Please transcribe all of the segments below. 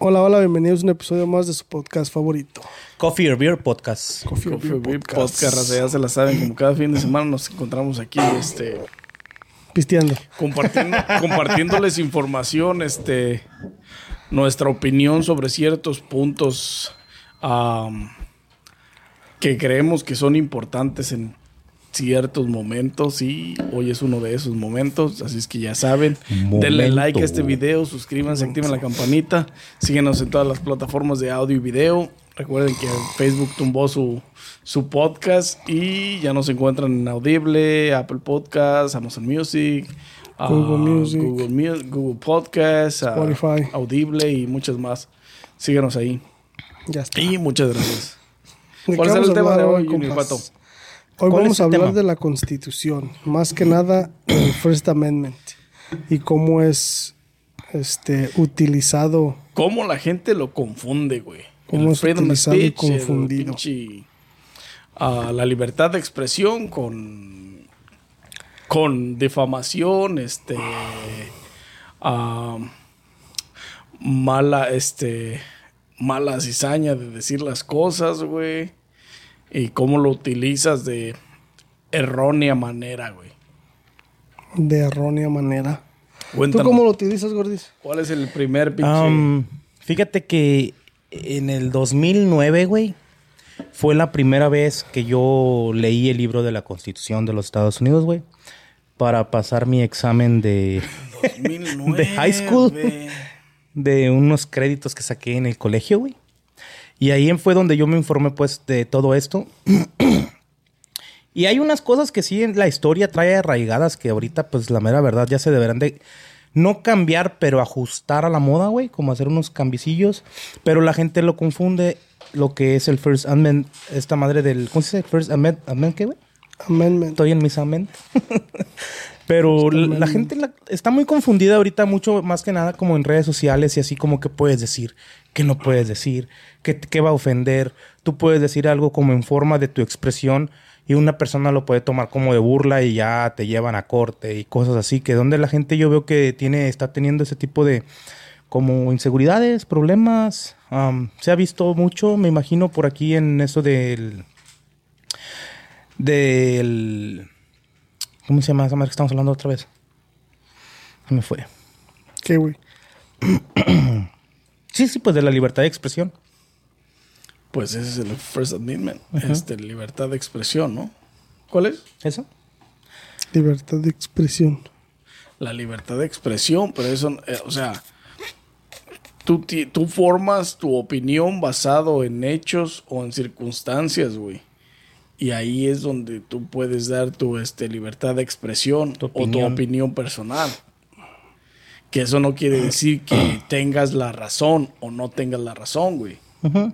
Hola, hola, bienvenidos a un episodio más de su podcast favorito. Coffee or Beer Podcast. Coffee, or Coffee Beer Beer Podcast. Podcast, raza, ya se la saben, como cada fin de semana nos encontramos aquí, este, Pisteando. compartiendo, compartiéndoles información, este, nuestra opinión sobre ciertos puntos que creemos que son importantes en ciertos momentos y hoy es uno de esos momentos, así es que ya saben, denle like a este video, suscríbanse, activen la campanita, síguenos en todas las plataformas de audio y video. Recuerden que Facebook tumbó su, su podcast y ya nos encuentran en Audible, Apple Podcasts, Amazon Music, Google ah, Music. Google, Mu- Google Podcasts, ah, Spotify. Audible y muchas más. Síguenos ahí. Ya está. Y muchas gracias. ¿De ¿Cuál es el tema de hoy? Junior Pato? Hoy ¿Cuál vamos a hablar tema? de la Constitución, más que nada el First Amendment y cómo es este utilizado. ¿Cómo la gente lo confunde, güey? Cómo El es utilizado y speech, el confundido. pinche, ah, la libertad de expresión con, con difamación, este, ah, mala, este, mala cizaña de decir las cosas, güey. Y cómo lo utilizas de errónea manera, güey. de errónea manera. ¿Tú cómo lo utilizas, Gordis? ¿cuál es el primer pinche... Um, fíjate que en el 2009, güey, fue la primera vez que yo leí el libro de la Constitución de los Estados Unidos, güey, para pasar mi examen de, 2009, de high school. de unos créditos que saqué en el colegio, güey. Y ahí fue donde yo me informé, pues, de todo esto. y hay unas cosas que sí en la historia trae arraigadas que ahorita, pues, la mera verdad ya se deberán de no cambiar, pero ajustar a la moda, güey, como hacer unos cambicillos. Pero la gente lo confunde lo que es el First Amendment, esta madre del, ¿cómo se dice? First Amendment, Amendment, ¿qué, güey? Amendment. Estoy en mis amén. Pero la, la gente la- está muy confundida ahorita mucho más que nada como en redes sociales y así como que puedes decir, que no puedes decir, que, que va a ofender. Tú puedes decir algo como en forma de tu expresión y una persona lo puede tomar como de burla y ya te llevan a corte y cosas así, que donde la gente yo veo que tiene, está teniendo ese tipo de como inseguridades, problemas. Am, se ha visto mucho, me imagino, por aquí en eso del... del ¿Cómo se llama esa madre que estamos hablando otra vez? Se me fue. ¿Qué, güey? Sí, sí, pues de la libertad de expresión. Pues ese es el First Amendment, este, libertad de expresión, ¿no? ¿Cuál es? ¿Eso? Libertad de expresión. La libertad de expresión, pero eso, eh, o sea, tú, tú formas tu opinión basado en hechos o en circunstancias, güey. Y ahí es donde tú puedes dar tu este, libertad de expresión Tu o tu opinión. personal. Que eso no quiere decir que tengas la razón o no tengas la razón, güey. Ujú.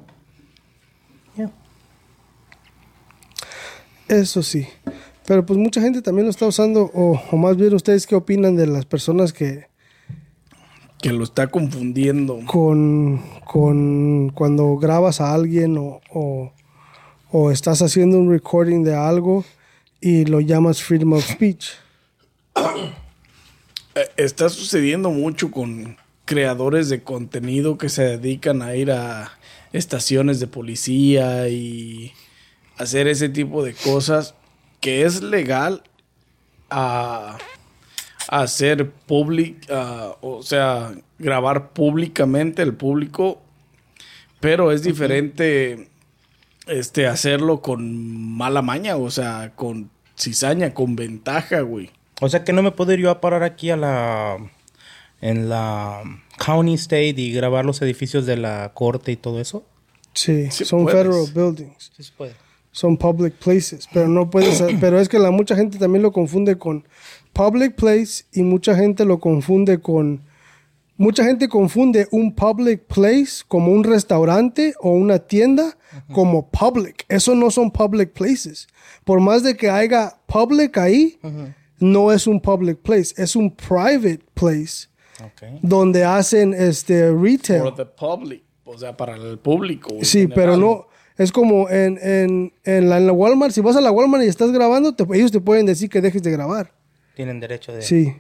Ya. Eso sí. Pero pues mucha gente también lo está usando, o, o más bien ustedes qué opinan de las personas que Que lo está confundiendo. con, con cuando grabas a alguien o, o, o estás haciendo un recording de algo y lo llamas freedom of speech. Eh, Está sucediendo mucho con creadores de contenido que se dedican a ir a estaciones de policía y hacer ese tipo de cosas que es legal a, hacer public, a- o sea, grabar públicamente el público, pero es diferente este hacerlo con mala maña, o sea, con cizaña, con ventaja, güey. O sea que no me puedo ir yo a parar aquí a la... en la County State y grabar los edificios de la corte y todo eso. Sí, Sí son puedes. federal buildings, Sí se puede. son public places, pero no puedes, pero es que la mucha gente también lo confunde con public place y mucha gente lo confunde con mucha gente confunde un public place como un restaurante o una tienda como public. Eso no son public places. Por más de que haya public ahí, no es un public place, es un private place Ok. donde hacen este retail. For the public, o sea, para el público. Sí, general. pero no. Es como en, en, en, la, en la Walmart. Si vas a la Walmart y estás grabando, te- ellos te pueden decir que dejes de grabar. Tienen derecho de... Sí.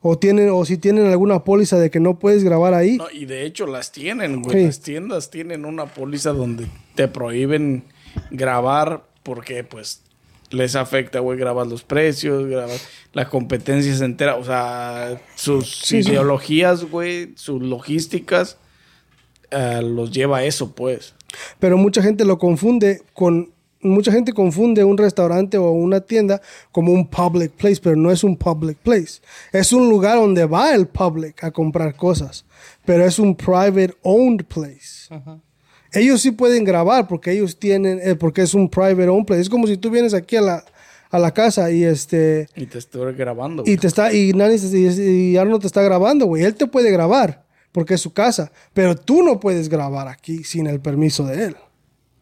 O tienen, o si tienen alguna póliza de que no puedes grabar ahí. No, y de hecho las tienen, güey. Sí. Las tiendas tienen una póliza donde te prohíben grabar porque, pues, les afecta, güey, grabas los precios, grabas la competencia se entera, o sea, sus Sí, ideologías, güey, sus logísticas, eh, los lleva a eso, pues. Pero mucha gente lo confunde con. Mucha gente confunde un restaurante o una tienda como un public place, pero no es un public place. Es un lugar donde va el public a comprar cosas, pero es un private owned place. Ellos sí pueden grabar porque ellos tienen, eh, porque es un private owned place. Es como si tú vienes aquí a la, a la casa y este Y te estoy grabando, y te está y Nani y, y Arnold te está grabando, güey. Él te puede grabar porque es su casa, pero tú no puedes grabar aquí sin el permiso de él.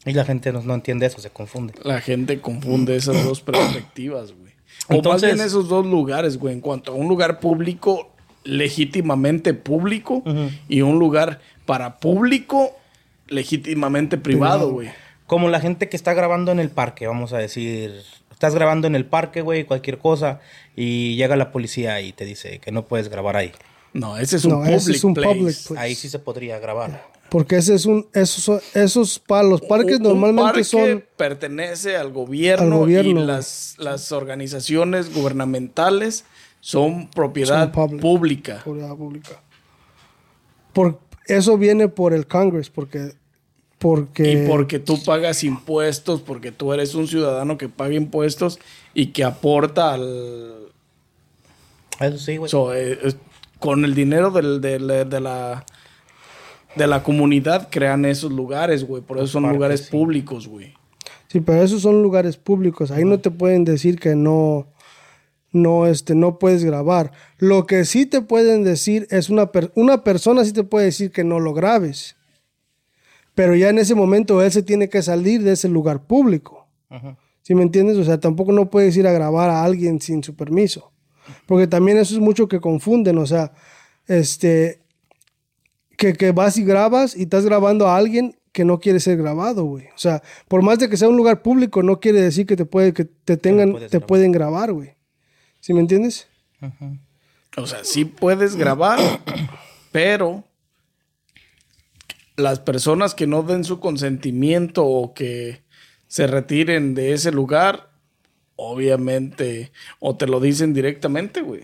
Y la gente no, no entiende eso, se confunde. La gente confunde esas dos perspectivas, güey. O más Entonces- bien esos dos lugares, güey. En cuanto a un lugar público, legítimamente público, y un lugar para público, legítimamente privado, güey. Como la gente que está grabando en el parque, vamos a decir. Estás grabando en el parque, güey, cualquier cosa, y llega la policía y te dice que no puedes grabar ahí. No, ese es un No, public ese es un place. public place. Ahí sí se podría grabar. Porque ese es un esos esos pa- los parques Un- un normalmente parque son pertenece al gobierno, Al gobierno, y las, las organizaciones gubernamentales son propiedad Son public. pública. propiedad pública. Por eso viene por el Congress porque porque Y porque tú pagas impuestos, porque tú eres un ciudadano que paga impuestos y que aporta al... Eso sí, güey. so, eh, es- con el dinero del- del- de, la... De la comunidad crean esos lugares, güey. Por eso son Aparte, lugares sí. públicos, güey. Sí, pero esos son lugares públicos. Ahí no te pueden decir que no, no, este, no puedes grabar. Lo que sí te pueden decir es una, per- una persona sí te puede decir que no lo grabes. Pero ya en ese momento él se tiene que salir de ese lugar público. ¿Sí me entiendes? O sea, tampoco no puedes ir a grabar a alguien sin su permiso. Porque también eso es mucho que confunden. O sea, este, que, que vas y grabas y estás grabando a alguien que no quiere ser grabado, güey. O sea, por más de que sea un lugar público, no quiere decir que te puede, que te tengan, te grabar. pueden grabar, güey. ¿Sí me entiendes? O sea, sí puedes grabar, pero las personas que no den su consentimiento o que se retiren de ese lugar, obviamente, o te lo dicen directamente, güey.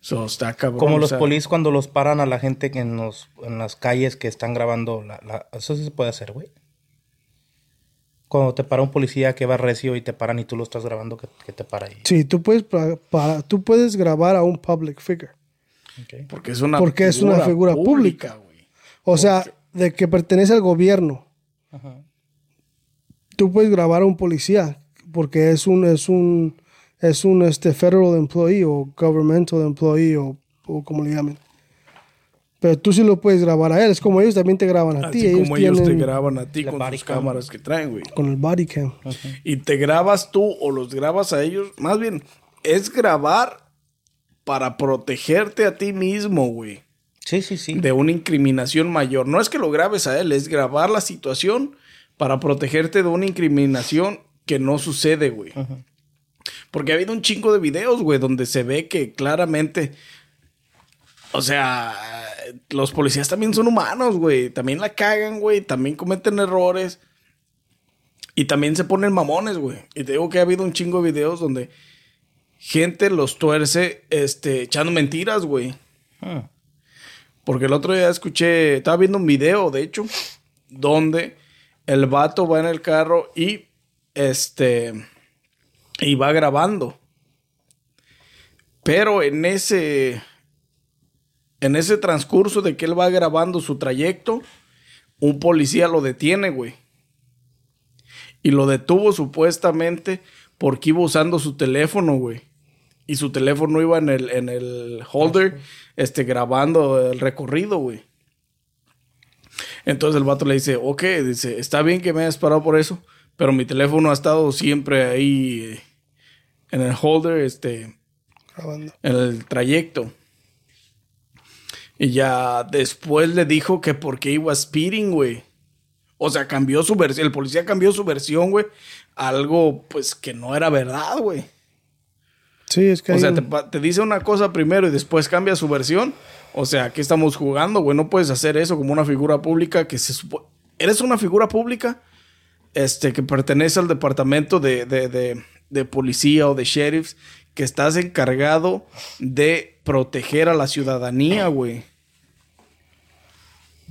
So, está cabrón. Como o los sea, polis cuando los paran a la gente que en, los, en las calles que están grabando. La, la- eso sí se puede hacer, güey. Cuando te para un policía que va recio y te paran y tú lo estás grabando, que, que te para ahí. Sí, tú puedes, tú puedes grabar a un public figure. Porque es una Porque es una figura pública. güey. O sea, de que pertenece al gobierno. Ajá. Tú puedes grabar a un policía porque es un es un es un este federal employee o governmental employee o, o como le llamen. Pero tú sí lo puedes grabar a él. Es como ellos también te graban a ti. Así como ellos te graban a ti con sus cam. cámaras que traen, güey. con el body cam. Y te grabas tú o los grabas a ellos. Más bien, es grabar para protegerte a ti mismo, güey. Sí, sí, sí. De una incriminación mayor. No es que lo grabes a él, es grabar la situación para protegerte de una incriminación que no sucede, güey. Porque ha habido un chingo de videos, güey, donde se ve que claramente. O sea, los policías también son humanos, güey. También la cagan, güey. También cometen errores. Y también se ponen mamones, güey. Y te digo que ha habido un chingo de videos donde gente los tuerce este, echando mentiras, güey. Ah. Porque el otro día escuché, estaba viendo un video, de hecho, donde el vato va en el carro y este y va grabando. Pero en ese en ese transcurso de que él va grabando su trayecto, un policía lo detiene, güey. Y lo detuvo supuestamente porque iba usando su teléfono, güey. Y su teléfono iba en el, en el holder, este, grabando el recorrido, güey. Entonces el vato le dice, ok, dice, está bien que me hayas parado por eso, pero mi teléfono ha estado siempre ahí eh, en el holder, este, Grabando. en el trayecto. Y ya después le dijo que porque iba speeding, güey. O sea, cambió su versión. El policía cambió su versión, güey. Algo, pues, que no era verdad, güey. Sí, es que O sea, un- te, pa- te dice una cosa primero y después cambia su versión. O sea, aquí estamos jugando, güey. No puedes hacer eso como una figura pública que se supone... Eres una figura pública este, que pertenece al departamento de, de- de- de policía o de sheriffs que estás encargado de proteger a la ciudadanía, güey.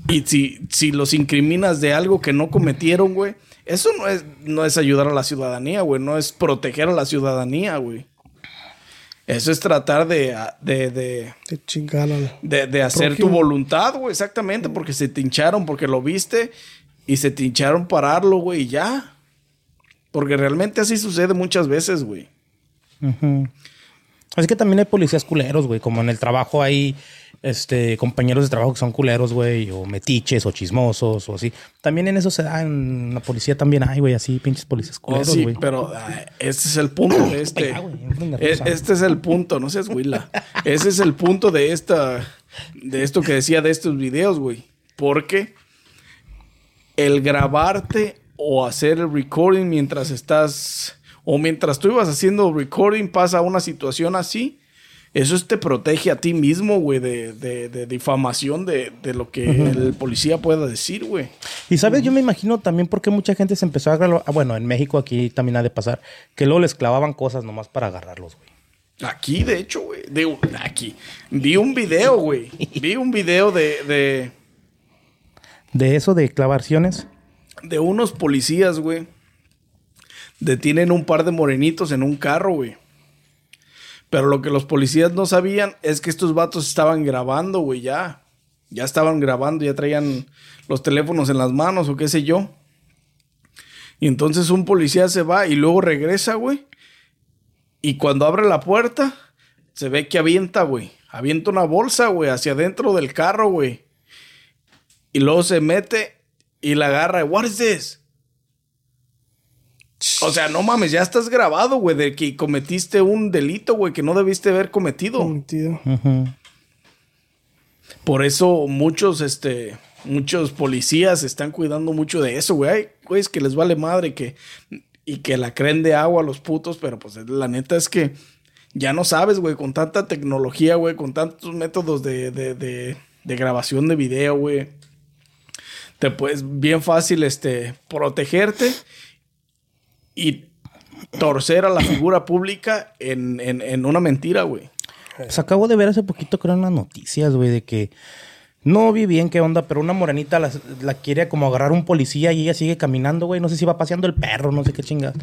Y si, si los incriminas de algo que no cometieron, güey, eso no es, no es ayudar a la ciudadanía, güey. No es proteger a la ciudadanía, güey. Eso es tratar de, de, de, de chingar de, de hacer Prójimo. tu voluntad, güey. Exactamente, porque se te hincharon, porque lo viste y se te hincharon pararlo, güey, y ya. Porque realmente así sucede muchas veces, güey. Ujú. Es que también hay policías culeros, güey. Como en el trabajo hay este, compañeros de trabajo que son culeros, güey. O metiches o chismosos o así. También en eso se da. En la policía también hay, güey. Así pinches policías Oh, culeros, sí, güey. pero ah, este es el punto de este. E-. Este es el punto, no seas huila. Ese es el punto de esta. De esto que decía de estos videos, güey. Porque el grabarte o hacer el recording mientras estás. O mientras tú ibas haciendo recording, pasa una situación así. Eso es- te protege a ti mismo, güey, de, de- de difamación de, de lo que el policía pueda decir, güey. Y sabes, yo me imagino también por qué mucha gente se empezó a agarrar. Bueno, en México aquí también ha de pasar. Que luego les clavaban cosas nomás para agarrarlos, güey. Aquí, de hecho, güey. Aquí. Vi un video, güey. Vi un video de, de, eso de clavaciones. de unos policías, güey. Detienen un par de morenitos en un carro, güey. Pero lo que los policías no sabían es que estos vatos estaban grabando, güey, ya. Ya estaban grabando, ya traían los teléfonos en las manos o qué sé yo. Y entonces un policía se va y luego regresa, güey. Y cuando abre la puerta, se ve que avienta, güey. Avienta una bolsa, güey, hacia adentro del carro, güey. Y luego se mete y la agarra. What is this? O sea, no mames, ya estás grabado, güey, de que cometiste un delito, güey, que no debiste haber cometido. Por eso muchos, este, muchos policías están cuidando mucho de eso, güey. Hay güeyes que les vale madre que, y que la creen de agua a los putos, pero pues la neta es que ya no sabes, güey, con tanta tecnología, güey, con tantos métodos de, de, de, de grabación de video, güey. Te puedes bien fácil, este, protegerte y torcer a la figura pública en, en, en una mentira, güey. Pues acabo de ver hace poquito, creo, en las noticias, güey, de que no vi bien qué onda, pero una morenita la, la quiere como agarrar un policía y ella sigue caminando, güey. No sé si va paseando el perro, no sé qué chinga.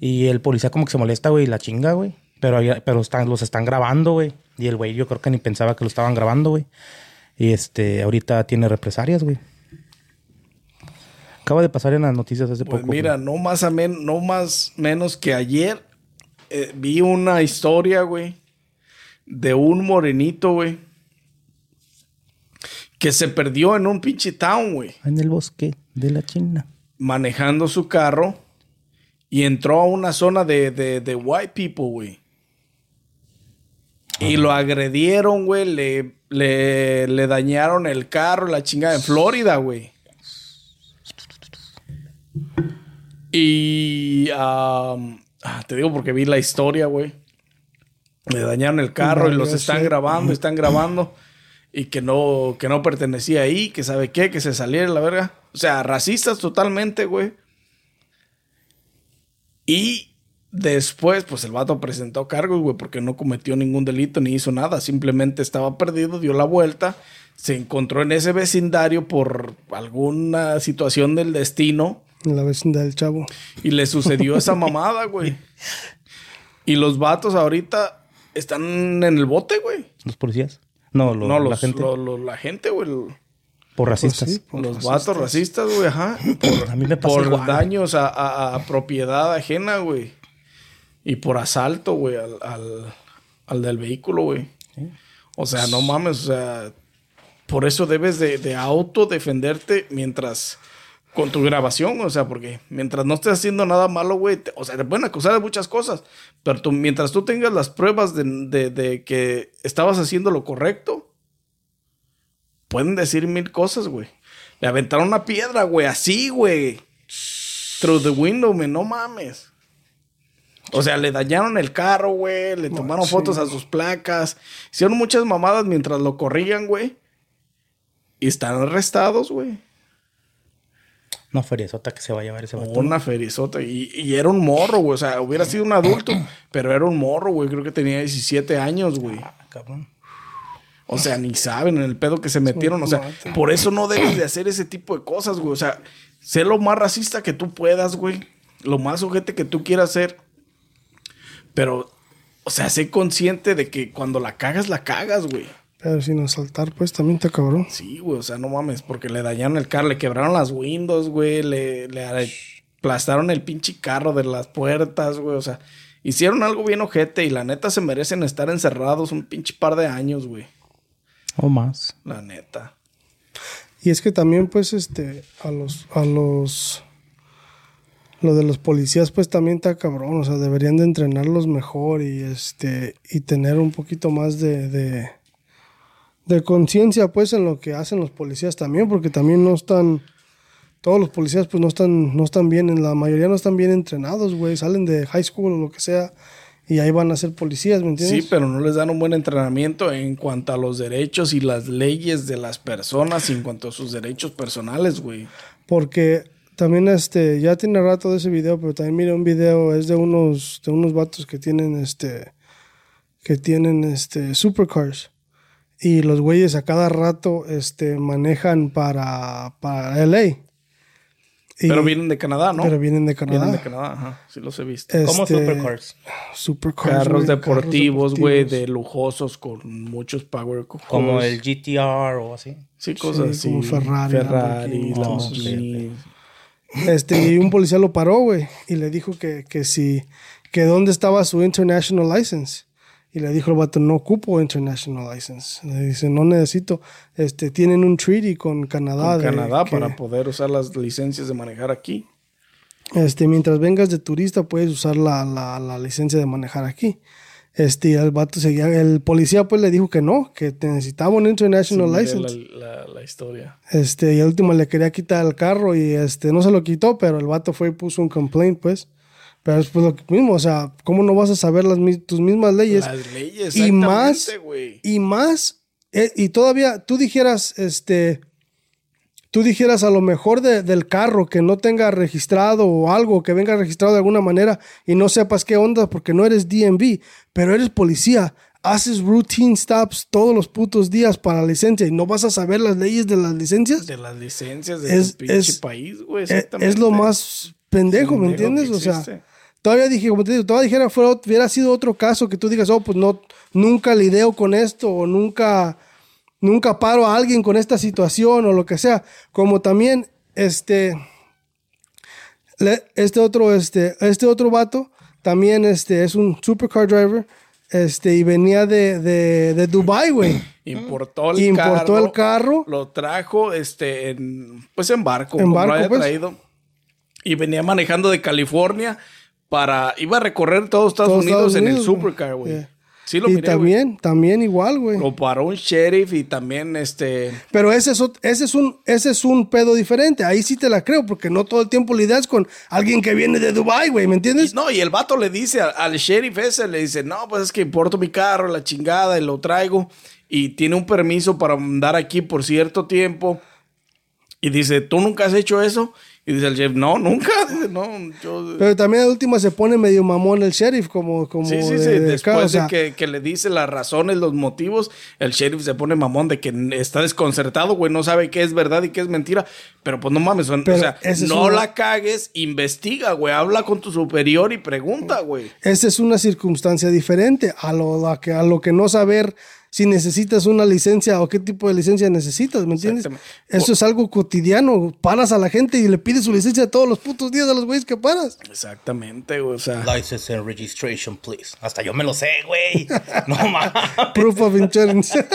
Y el policía como que se molesta, güey, y la chinga, güey. Pero, pero están, los están grabando, güey. Y el güey yo creo que ni pensaba que lo estaban grabando, güey. Y este, ahorita tiene represalias, güey. Acaba de pasar en las noticias hace Pues poco. mira, no más, a men- no más menos que ayer eh, vi una historia, güey, de un morenito, güey, que se perdió en un pinche town, güey, En el bosque de la China. manejando su carro y entró a una zona de, de, de white people, güey. Y lo agredieron, güey, le, le, le dañaron el carro, la chingada en Florida, güey. Y ah, te digo porque vi la historia, güey. Le dañaron el carro y los están grabando, están grabando. Y que no, que no pertenecía ahí, que sabe qué, que se saliera la verga. O sea, racistas totalmente, güey. Y después, pues el vato presentó cargos, güey, porque no cometió ningún delito ni hizo nada. Simplemente estaba perdido, dio la vuelta, se encontró en ese vecindario por alguna situación del destino En la vecindad del chavo. y le sucedió esa mamada, güey. Y los vatos ahorita están en el bote, güey. ¿Los policías? No, los, No, la los, gente. lo- lo- la gente, güey. por racistas. Pues sí, por Los racistas. vatos racistas, güey, ajá. Por, A mí me pasa por igual. daños a, a- a propiedad ajena, güey. Y por asalto, güey, al, al, al del vehículo, güey. O sea, no mames, o sea, por eso debes de, de autodefenderte mientras con tu grabación, o sea, porque mientras no estés haciendo nada malo, güey, te- o sea, te pueden acusar de muchas cosas, pero tú, mientras tú tengas las pruebas de, de- de que estabas haciendo lo correcto, pueden decir mil cosas, güey. Le aventaron una piedra, güey, así, güey. Through the window, me no mames. O sea, le dañaron el carro, güey. Le tomaron fotos a sus placas. Hicieron muchas mamadas mientras lo corrían, güey. Y están arrestados, güey. Una feriezota que se va a llevar ese vato. Una ferizota. Y, y era un morro, güey. O sea, hubiera sido un adulto. pero era un morro, güey. Creo que tenía 17 años, güey. Ah, cabrón. O sea, ni saben en el pedo que se metieron. O sea, por eso no debes de hacer ese tipo de cosas, güey. O sea, sé lo más racista que tú puedas, güey. Lo más ojete que tú quieras ser. Pero, o sea, sé consciente de que cuando la cagas, la cagas, güey. Pero sin asaltar, pues también te cabrón. Sí, güey, o sea, no mames, porque le dañaron el carro, le quebraron las windows, güey, le, le aplastaron el pinche carro de las puertas, güey, o sea, hicieron algo bien ojete y la neta se merecen estar encerrados un pinche par de años, güey. O más. La neta. Y es que también, pues, este, a los, a los, lo de los policías, pues también está cabrón, o sea, deberían de entrenarlos mejor y este, y tener un poquito más de, de, de conciencia, pues, en lo que hacen los policías también, porque también no están, todos los policías, pues, no están, no están bien, en la mayoría no están bien entrenados, güey, salen de high school o lo que sea, y ahí van a ser policías, ¿me entiendes? Sí, pero no les dan un buen entrenamiento en cuanto a los derechos y las leyes de las personas y en cuanto a sus derechos personales, güey. Porque también este, ya tiene rato de ese video, pero también mira un video, es de unos, de unos vatos que tienen este, que tienen este, supercars. Y los güeyes a cada rato este, manejan para, para LA. Y- pero vienen de Canadá, ¿no? pero vienen de Canadá. Vienen de Canadá, ajá. Sí los he visto. Este, ¿Cómo supercars? Supercars, Carros güey, deportivos, güey, de lujosos con muchos power. Como el GTR o así. Sí, cosas Sí, así. como Ferrari, Ferrari, Lamborghini, Lamborghini. Este, y un policía lo paró, güey, y le dijo que, que si, que dónde estaba su international license. Y le dijo el vato, no ocupo international license. Le dice, no necesito. Este, tienen un treaty con Canadá. Con de Canadá que, para poder usar las licencias de manejar aquí. Este, mientras vengas de turista, puedes usar la, la, la licencia de manejar aquí. Este, el vato seguía, el policía pues le dijo que no, que te necesitaba un international license. La, la- la historia. Este, y al último le quería quitar el carro y este, no se lo quitó, pero el vato fue y puso un complaint, pues. Pero es pues lo mismo, o sea, ¿cómo no vas a saber las, tus mismas leyes? Las leyes, y más, y más, eh, y todavía tú dijeras, este, tú dijeras a lo mejor de- del carro que no tenga registrado o algo, que venga registrado de alguna manera y no sepas qué onda porque no eres DMV, pero eres policía. Haces routine stops todos los putos días para licencia y no vas a saber las leyes de las licencias. De las licencias de Es- pinche es- país, güey. Exactamente. es lo más pendejo, ¿me Pendejo que entiendes? O sea. Todavía dije, como te digo, todavía dijera, fuera, hubiera sido otro caso que tú digas, oh, pues no, nunca lidio con esto o nunca, nunca paro a alguien con esta situación o lo que sea. Como también, este, este otro, este, este otro vato también, este, es un supercar driver, este, y venía de, de, de Dubai, güey. Importó el Importó carro. el carro. Lo trajo, este, en, pues en barco. En barco, lo había pues. traído. Y venía manejando de California para, iba a recorrer todos Estados Todos Unidos Estados en Unidos, el güey. supercar, güey. Yeah. Sí lo y miré, también, también igual, güey. Lo paró un sheriff y también, este, Pero ese es, ese, es un, ese es un pedo diferente. Ahí sí te la creo, porque no todo el tiempo lidias con alguien que viene de Dubai, güey, ¿me entiendes? No, y el vato le dice al, al sheriff ese, le dice, no, pues es que importo mi carro, la chingada, y lo traigo. Y tiene un permiso para andar aquí por cierto tiempo. Y dice, ¿tú nunca has hecho eso? Y dice el sheriff, no, nunca. No, yo... Pero también a última se pone medio mamón el sheriff, como, como Sí, sí, de- sí. de Después acá, o sea, de que, que le dice las razones, los motivos, el sheriff se pone mamón de que está desconcertado, güey, no sabe qué es verdad y qué es mentira. Pero pues no mames, son- o sea, no una- la cagues, investiga, güey, habla con tu superior y pregunta, güey. Esa es una circunstancia diferente a lo, a que, a lo que no saber si necesitas una licencia o qué tipo de licencia necesitas, ¿me entiendes? Eso es algo cotidiano. Paras a la gente y le pides su licencia todos los putos días a los güeyes que paras. Exactamente, güey, o sea. License and registration, please. Hasta yo me lo sé, güey. No mames. Proof of insurance.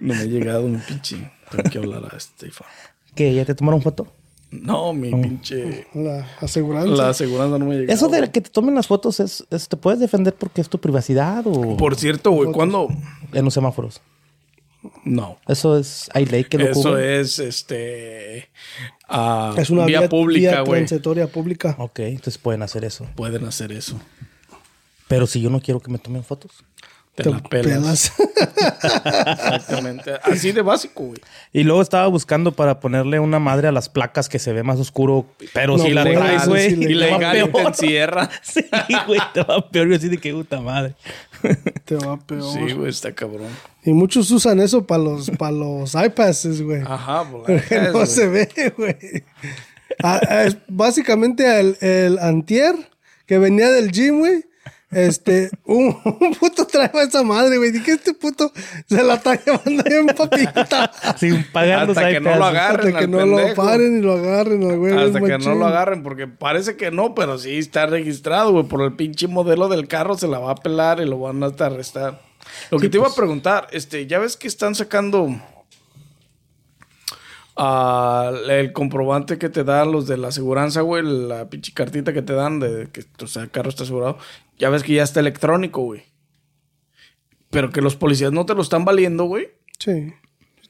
No me ha llegado mi pinche. Tengo que hablar a Stefan. ¿Qué? ¿Ya te tomaron foto? No, mi pinche. la aseguranza. La aseguranza no me ha llegado. Eso de que te tomen las fotos es, es- te puedes defender porque es tu privacidad o Por cierto, güey, cuando. en los semáforos. No. Eso es, hay ley que lo Eso cubre. es, este... ah, Es una vía, vía, pública, vía güey. transitoria pública. Ok, entonces pueden hacer eso. Pueden hacer eso. Pero si yo no quiero que me tomen fotos. Te, Te la pelas. pelas. Exactamente. Así de básico, güey. Y luego estaba buscando para ponerle una madre a las placas que se ve más oscuro. Pero No si la traes, güey. va Ilegal y te encierra. Sí, güey, te va peor. Yo así de que puta madre. Te va peor. Sí, güey, está cabrón. Y muchos usan eso para los, para los iPads, güey. Ajá, pues, la no güey. se ve, güey. Ah, ah, es básicamente el, el antier que venía del gym, güey. Este, un, un puto trajo esa madre, güey. Dije, este puto se la está llevando bien papita. Sin pagar Hasta que no lo agarren Hasta que no lo paren y lo agarren, al güey. Hasta que no lo agarren, porque parece que no, pero sí está registrado, güey. Por el pinche modelo del carro se la va a pelar y lo van a hasta arrestar. Lo que te iba a preguntar, este, ya ves que están sacando ah, el comprobante que te dan los de la aseguranza, güey, la pinche cartita que te dan de que o sea, el carro está asegurado. Ya ves que ya está electrónico, güey. Pero que los policías no te lo están valiendo, güey. Sí,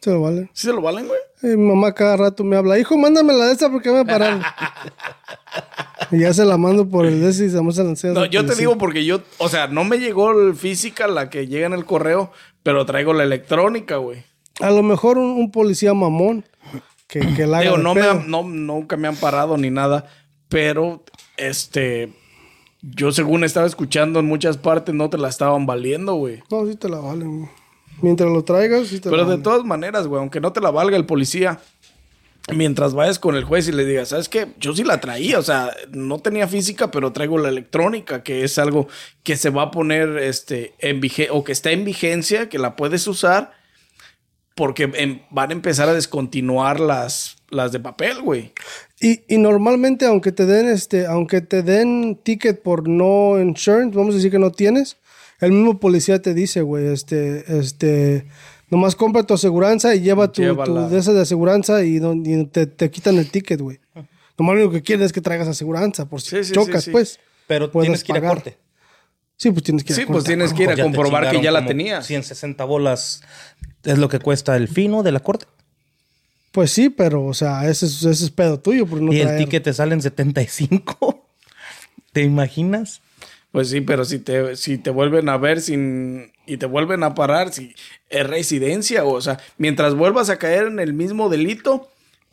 te lo vale. ¿Sí se lo valen, güey? Eh, mi mamá cada rato me habla, hijo, mándame la de esa porque me pararon. y ya se la mando por el de y se la enseñas No, al yo te digo porque yo, o sea, no me llegó el física, la que llega en el correo, pero traigo la electrónica, güey. A lo mejor un, un policía mamón que, que la haga Digo, no me no, nunca me han parado ni nada, pero este, yo según estaba escuchando en muchas partes no te la estaban valiendo, güey. No, sí te la valen. güey. Mientras lo traigas, sí te Pero la de valen. todas maneras, güey, aunque no te la valga el policía, mientras vayas con el juez y le digas, ¿sabes qué? Yo sí la traía, o sea, no tenía física, pero traigo la electrónica, que es algo que se va a poner, este, en vigencia, o que está en vigencia, que la puedes usar, porque em- van a empezar a descontinuar las, las de papel, güey. Y, y normalmente, aunque te den este, aunque te den ticket por no insurance, vamos a decir que no tienes, el mismo policía te dice, güey, este, este, nomás compra tu aseguranza y lleva tu, tu de esa de aseguranza y, no- y te, te quitan el ticket, güey. Nomás lo único que quieren es que traigas aseguranza, por si Sí, sí, chocas, sí, sí. pues. Pero puedes tienes que ir a corte. Sí, pues tienes que ir a Sí, pues corte. tienes que ir a Ya comprobar que ya la tenías. 160 bolas es lo que cuesta el fino de la corte. Pues sí, pero, o sea, ese es, ese es pedo tuyo por no y el ticket te sale en 75. ¿Te imaginas? Pues sí, pero si te, si te vuelven a ver sin y te vuelven a parar, si es residencia, o sea, mientras vuelvas a caer en el mismo delito,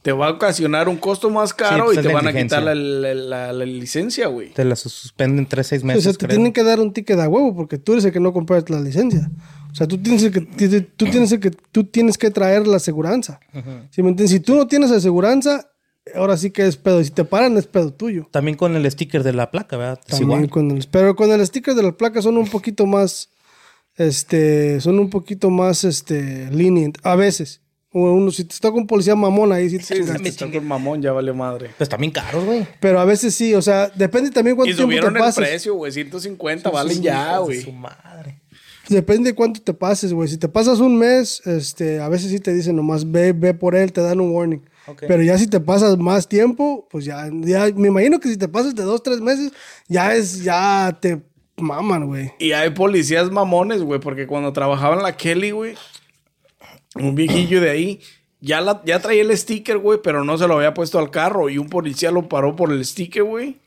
te va a ocasionar un costo más caro pues y te la van a quitar la, la- la- la licencia, güey. Te la suspenden 3, 6 O meses. sea, te creo. tienen que dar un ticket a huevo porque tú eres el que no compraste la licencia. O sea, tú tienes que, tú tienes que, tú tienes que traer la aseguranza. ¿Sí me entiendes? Si tú no tienes aseguranza, ahora sí que es pedo. Y si te paran, es pedo tuyo. También con el sticker de la placa, ¿verdad? Es También igual. con el- pero con el sticker de las placas son un poquito más, este, son un poquito más, este, lenient. A veces. O uno, si te está con policía mamón ahí, sí te Sí, chingas. si está con mamón, ya vale madre. Pues también caros, güey. Pero a veces sí, o sea, depende también cuánto Y tiempo subieron te el pases. precio, güey. 150 valen ya, güey. Su madre. Depende de cuánto te pases, güey. Si te pasas un mes, este, a veces sí te dicen nomás ve, ve por él, te dan un warning. Ok. Pero ya si te pasas más tiempo, pues ya, ya, me imagino que si te pasas de dos, tres meses, ya es, ya te maman, güey. Y hay policías mamones, güey, porque cuando trabajaba en la Kelly, güey, un viejillo de ahí, ya, la, ya traía el sticker, güey, pero no se lo había puesto al carro. Y un policía lo paró por el sticker, güey.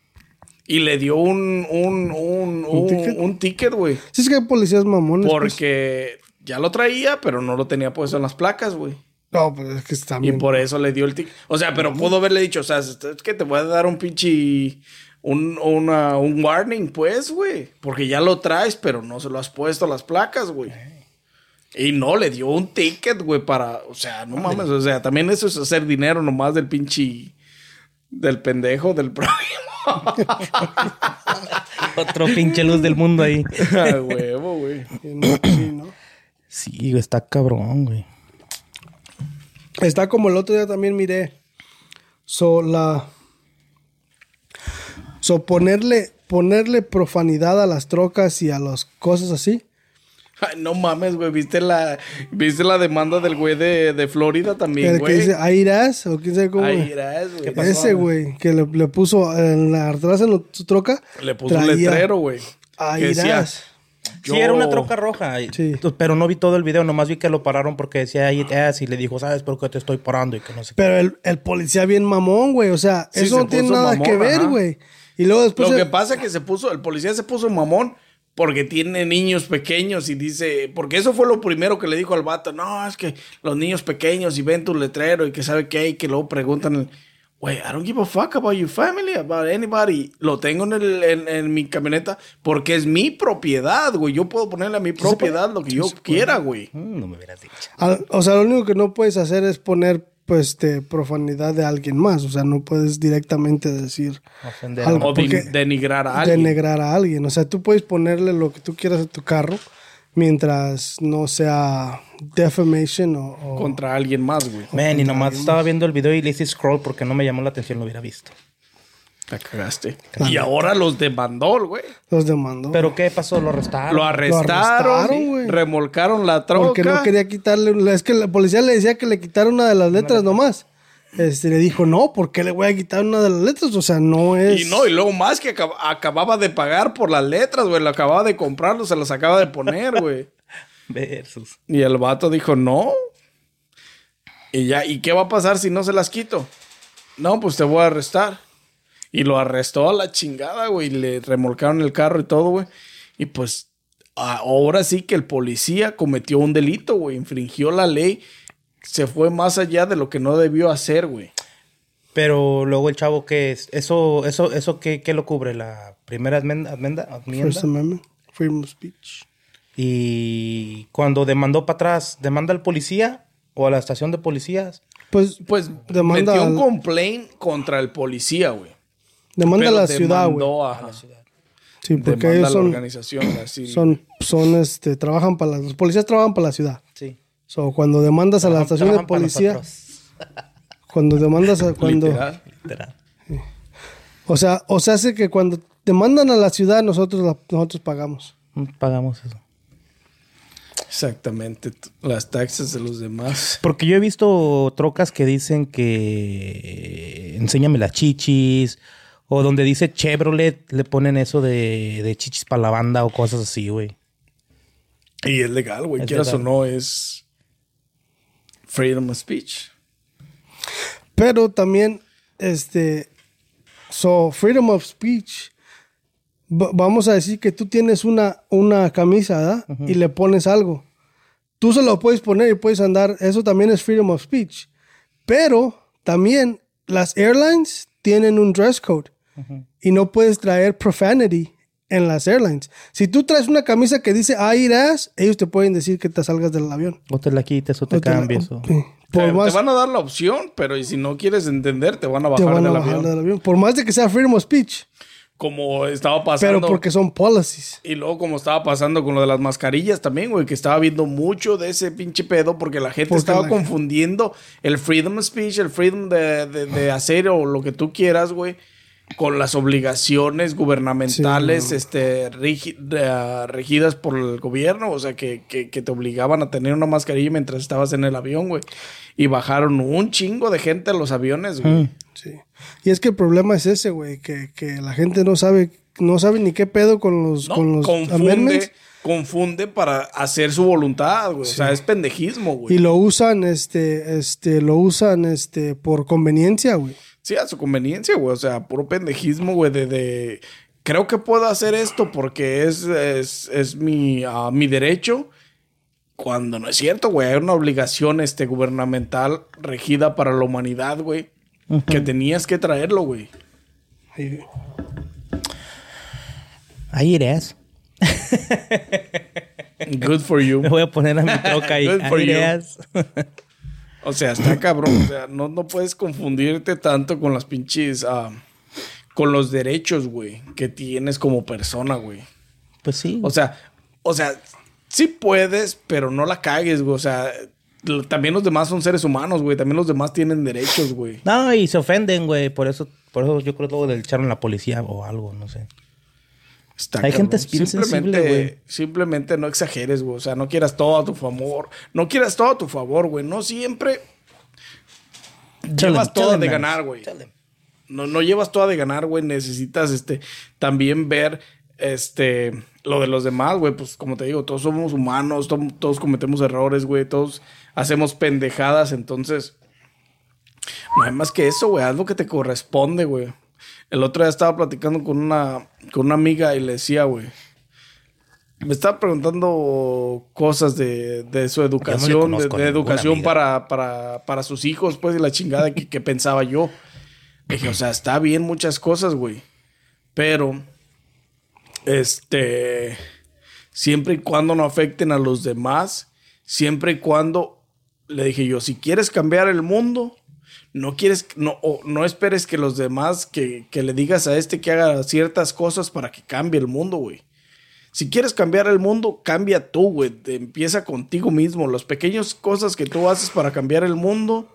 Y le dio un, un, un, un, ticket? un ticket, güey. Si es que hay policías mamones. pues. Porque ya lo traía, pero no lo tenía puesto en las placas, güey. No, pues es que está Y bien. por eso le dio el ticket. O sea, pero pudo haberle dicho, o sea, es que te voy a dar un pinche. Un, una- un warning, pues, güey. Porque ya lo traes, pero no se lo has puesto a las placas, güey. Y no, le dio un ticket, güey, para. O sea, no mames. O sea, también eso es hacer dinero nomás del pinche. Del pendejo, del prójimo. Otro pinche luz del mundo ahí. A huevo, güey. Sí, ¿no? Sí, está cabrón, güey. Está como el otro día también miré. So, la. So, ponerle, ponerle profanidad a las trocas y a las cosas así. Ay, no mames, güey. ¿Viste la, ¿Viste la demanda del güey de, de Florida también, El que güey? dice, Airas, o quién sabe cómo. Ahí irás, güey. Ese, güey, que le, le puso en la atrás en su troca. Le puso un letrero, güey. Decía, irás. Sí, era una troca roja. Sí. Pero no vi todo el video, nomás vi que lo pararon porque decía ahí y le dijo, ¿sabes por qué te estoy parando? Y que no sé qué. Pero el, el policía bien mamón, güey. O sea, Sí, eso se no tiene nada mamón, que ver, güey. Y luego después... Lo que pasa es que se puso, el policía se puso mamón porque tiene niños pequeños y dice, porque eso fue lo primero que le dijo al vato, no, es que los niños pequeños y ven tu letrero y que sabe qué, y que luego preguntan, güey, I don't give a fuck about your family, about anybody. Lo tengo en, el- en- en mi camioneta porque es mi propiedad, güey. Yo puedo ponerle a mi propiedad lo que yo quiera, güey. Mm, no me hubieras dicho. Al- O sea, lo único que no puedes hacer es poner, pues, este, profanidad de alguien más. O sea, no puedes directamente decir, Ofender Algo. O de- Porque- denigrar a alguien. denegrar a alguien. O sea, tú puedes ponerle lo que tú quieras a tu carro mientras no sea defamation o... o- contra alguien más, güey. Man, y nomás estaba viendo el video y le hice scroll porque no me llamó la atención, lo hubiera visto. La cagaste. Y ahora los demandó, güey. los demandó. ¿Pero qué pasó? ¿Lo arrestaron? Lo arrestaron, arrestaron, güey. remolcaron la troca. Porque no quería quitarle... Es que la policía le decía que le quitara una de las letras nomás. Este, le dijo, no, ¿por qué le voy a quitar una de las letras? O sea, no es... Y no, y luego más que acab- acababa de pagar por las letras, güey. Lo acababa de comprarlo, se las acaba de poner, güey. Versus. Y el vato dijo, no. Y ya, ¿y qué va a pasar si no se las quito? No, pues te voy a arrestar. Y lo arrestó a la chingada, güey. y Le remolcaron el carro y todo, güey. Y pues ahora sí que el policía cometió un delito, güey. Infringió la ley. Se fue más allá de lo que no debió hacer, güey. Pero luego el chavo, ¿qué es? ¿Eso, eso, eso qué, qué lo cubre? ¿La primera enmienda? First Amendment, freedom of speech. Y cuando demandó para atrás, ¿demanda al policía o a la estación de policías? Pues, Pues Demanda metió un complaint contra el policía, güey. Demanda a la ciudad, güey. Sí, porque demanda ellos a la son, organización. así. son, son, este, trabajan para las, los policías trabajan para la ciudad. Sí. So, cuando demandas a la estación de policía, cuando demandas a, cuando, Literal. Literal. o sea, o sea, hace que cuando demandan a la ciudad, nosotros, la- nosotros pagamos. Pagamos eso. Exactamente. Las taxas de los demás. Porque yo he visto trocas que dicen que enséñame las chichis. O donde dice Chevrolet, le ponen eso de, de chichis para la banda o cosas así, güey. Y es legal, güey. Es Quieras o legal. no, es freedom of speech. Pero también, este, so, freedom of speech, va- vamos a decir que tú tienes una, una camisa, ¿verdad? Y le pones algo. Tú se lo puedes poner y puedes andar, eso también es freedom of speech. Pero también las airlines tienen un dress code y no puedes traer profanity en las airlines. Si tú traes una camisa que dice I eat ass, ellos te pueden decir que te salgas del avión. O te la quites o te O te la- cambies. o- Sí. Por Te, más, te van a dar la opción, pero y si no quieres entender, te van a te bajar van a del bajar avión. del avión. Por más de que sea freedom of speech. Como estaba pasando. Pero porque son policies. Y luego como estaba pasando con lo de las mascarillas también, güey, que estaba viendo mucho de ese pinche pedo porque la gente Porque estaba la- confundiendo el freedom of speech, el freedom de, de- de hacer o lo que tú quieras, güey, con las obligaciones gubernamentales Sí, no. este, rigi- de- regidas por el gobierno, o sea, que, que- que te obligaban a tener una mascarilla mientras estabas en el avión, güey. Y bajaron un chingo de gente a los aviones, güey. Mm. Sí. Y es que el problema es ese, güey, que, que la gente no sabe, no sabe ni qué pedo con los, No, con los confunde, amendments confunde para hacer su voluntad, güey. O sea, es pendejismo, güey. y lo usan, este, este, lo usan, este, por conveniencia, güey. Sí, a su conveniencia, güey. O sea, puro pendejismo, güey, de, de... Creo que puedo hacer esto porque es, es, es mi, ah, mi derecho. Cuando no es cierto, güey. Hay una obligación este, gubernamental regida para la humanidad, güey. Que tenías que traerlo, güey. Ahí eres. Good for you. Me voy a poner a mi troca y Good for ahí you. O sea, está cabrón. O sea, no, no puedes confundirte tanto con las pinches... ah, con los derechos, güey, que tienes como persona, güey. Pues sí. O sea, o sea, sí puedes, pero no la cagues, güey. O sea, también los demás son seres humanos, güey. También los demás tienen derechos, güey. No, y se ofenden, güey. Por eso, por eso yo creo que luego le echaron a la policía o algo, no sé. Está Hay gente bien sensible, güey. Simplemente no exageres, güey. O sea, no quieras todo a tu favor. No quieras todo a tu favor, güey. No siempre llevas toda Chale, de ganar, güey. No, no llevas toda de ganar, güey. Necesitas este también ver este, lo de los demás, güey, pues como te digo, todos somos humanos, to- todos cometemos errores, güey, todos hacemos pendejadas, entonces, no hay más que eso, güey, haz lo que te corresponde, güey. El otro día estaba platicando con una, con una amiga y le decía, güey, me estaba preguntando cosas de, de su educación, de, educación para, para, para sus hijos, pues, y la chingada que, que pensaba yo. Dije, o sea, está bien muchas cosas, güey. Pero, este, siempre y cuando no afecten a los demás, siempre y cuando, le dije yo, si quieres cambiar el mundo, no quieres, no, o no esperes que los demás, que, que le digas a este que haga ciertas cosas para que cambie el mundo, güey. Si quieres cambiar el mundo, cambia tú, güey. Empieza contigo mismo. Las pequeñas cosas que tú haces para cambiar el mundo,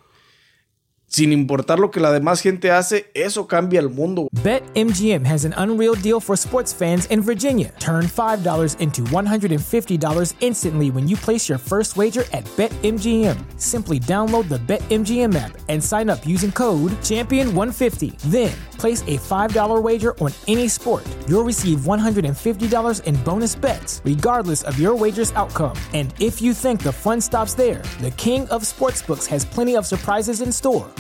sin importar lo que la demás gente hace, eso cambia el mundo. BetMGM has an unreal deal for sports fans in Virginia. Turn $5 into $150 instantly when you place your first wager at BetMGM. Simply download the BetMGM app and sign up using code Champion150. Then, place a $5 wager on any sport. You'll receive $150 in bonus bets, regardless of your wager's outcome. And if you think the fun stops there, the King of Sportsbooks has plenty of surprises in store.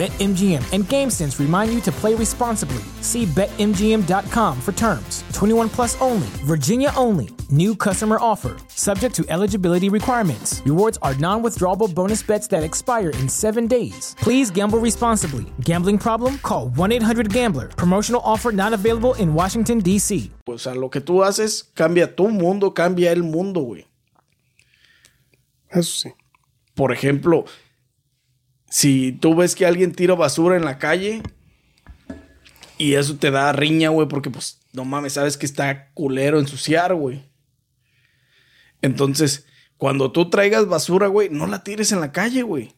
BetMGM and GameSense remind you to play responsibly. See BetMGM.com for terms. 21 plus only, Virginia only. New customer offer. Subject to eligibility requirements. Rewards are non withdrawable bonus bets that expire in seven days. Please gamble responsibly. Gambling problem? Call 1 800 Gambler. Promotional offer not available in Washington, D.C. O sea, lo que tú haces cambia tu mundo, cambia el mundo, güey. Eso sí. Por ejemplo, si tú ves que alguien tira basura en la calle y eso te da riña, güey, porque pues no mames, sabes que está culero ensuciar, güey. Entonces, cuando tú traigas basura, güey, no la tires en la calle, güey.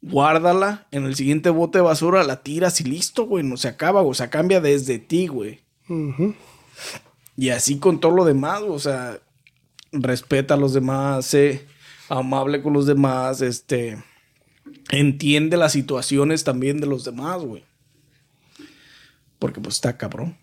Guárdala en el siguiente bote de basura, la tiras y listo, güey. No se acaba, o sea, cambia desde ti, güey. Y así con todo lo demás, o sea, respeta a los demás, sé amable con los demás, este, entiende las situaciones también de los demás, güey. Porque pues está cabrón,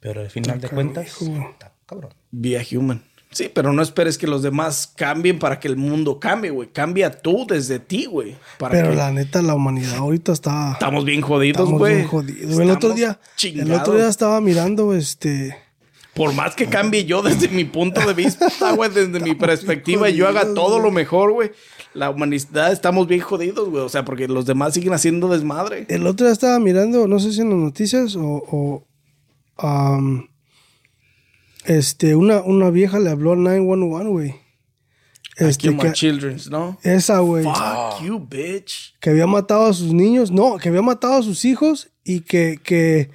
Pero al final de cuentas, está cabrón. be a human. Sí, pero no esperes que los demás cambien para que el mundo cambie, güey. Cambia tú desde ti, güey. para Pero que- la neta, la humanidad ahorita está. Estamos bien jodidos, estamos güey. bien jodidos. El otro día. chingados. El otro día estaba mirando este. Por más que cambie yo desde mi punto de vista, güey, desde mi perspectiva, y yo haga todo güey. lo mejor, güey. La humanidad estamos bien jodidos, güey. O sea, porque los demás siguen haciendo desmadre. El otro día estaba mirando, no sé si en las noticias o. o, este, una, una vieja le habló al 911, güey. Este, Aquí my que, children's, ¿no? esa, güey. Fuck you, bitch. que había matado a sus niños, no, que había matado a sus hijos y que, que,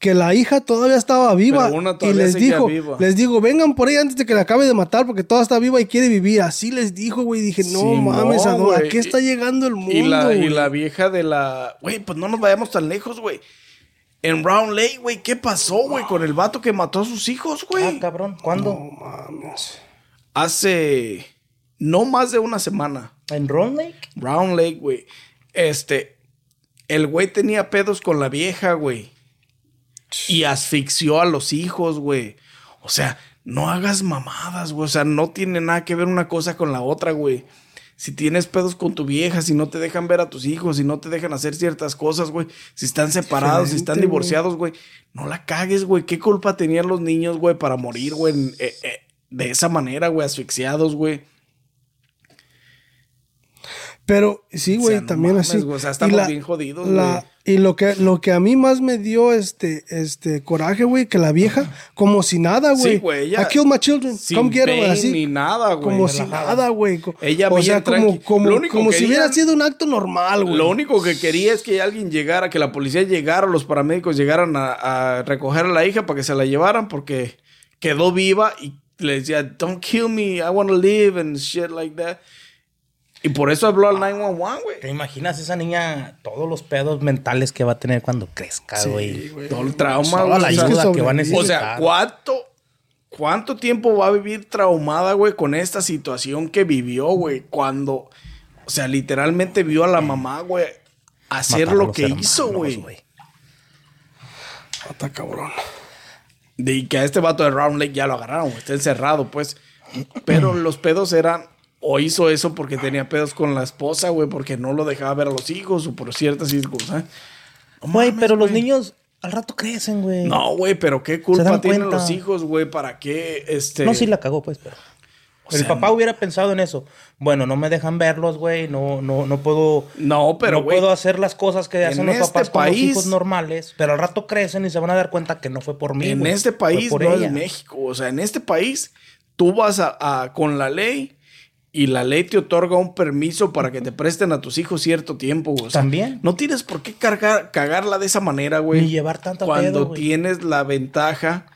que la hija todavía estaba viva. Pero una y les dijo, viva. les digo, vengan por ella antes de que la acabe de matar porque toda está viva y quiere vivir. Así les dijo, güey. Dije, no mames, ¿a, qué está llegando el mundo? Y la, y la vieja de la. Güey, pues no nos vayamos tan lejos, güey. En Round Lake, güey, ¿qué pasó, güey, con el vato que mató a sus hijos, Ah, güey? cabrón. ¿Cuándo? No mames. Hace no más de una semana. ¿En Ron Lake? Round Lake, güey. Este, el güey tenía pedos con la vieja, güey. Y asfixió a los hijos, güey. O sea, no hagas mamadas, güey. O sea, no tiene nada que ver una cosa con la otra, güey. Si tienes pedos con tu vieja, si no te dejan ver a tus hijos, si no te dejan hacer ciertas cosas, güey. Si están separados, si están divorciados, güey. No la cagues, güey. ¿Qué culpa tenían los niños, güey, para morir, güey? eh, eh, de esa manera, güey, asfixiados, güey. Pero sí, güey, sea, no también mames, así. güey, o sea, estamos bien jodidos, la- Y lo que, lo que a mí más me dio este, este coraje, güey, que la vieja, como si nada, güey. Sí, güey, I killed my children. sin Come get 'em", pain así. ni nada, güey. Como si nada, güey. Ella o sea, como, si hubiera sido un acto normal, güey. Lo único que quería es que alguien llegara, que la policía llegara, los paramédicos llegaran a, a recoger a la hija para que se la llevaran porque quedó viva y le decía, don't kill me, I want to live and shit like that. Y por eso habló al 911, ¿Te güey. imaginas esa niña, todos los pedos mentales que va a tener cuando crezca, güey? Todo el trauma, Toda la ayuda que que va a necesitar. O sea, ¿cuánto ¿Cuánto tiempo va a vivir traumada, güey, con esta situación que vivió, güey? Cuando, o sea, literalmente vio a la mamá, güey, hacer Matar lo que hermanos, hizo, güey. Está cabrón. De y que a este vato de Round Lake ya lo agarraron, güey, está encerrado, pues. Pero los pedos eran, o hizo eso porque tenía pedos con la esposa, güey, porque no lo dejaba ver a los hijos o por ciertas circunstancias. No Güey, pero los niños al rato crecen, güey. No, güey, pero qué culpa tienen cuenta. los hijos, güey, para qué, este... No, sí la cagó, pues, pero. O el papá hubiera pensado en eso. Bueno, no me dejan verlos, güey. No, no, no puedo. No, pero, no puedo hacer las cosas que hacen los este papás con los hijos normales. Pero al rato crecen y se van a dar cuenta que no fue por mí. en este país no ella. es México. O sea, en este país tú vas a, a- con la ley y la ley te otorga un permiso para que te presten a tus hijos cierto tiempo. güey. O sea, También. No tienes por qué cargar, cagarla de esa manera, güey. Ni llevar tanto Cuando pedo, güey. tienes la ventaja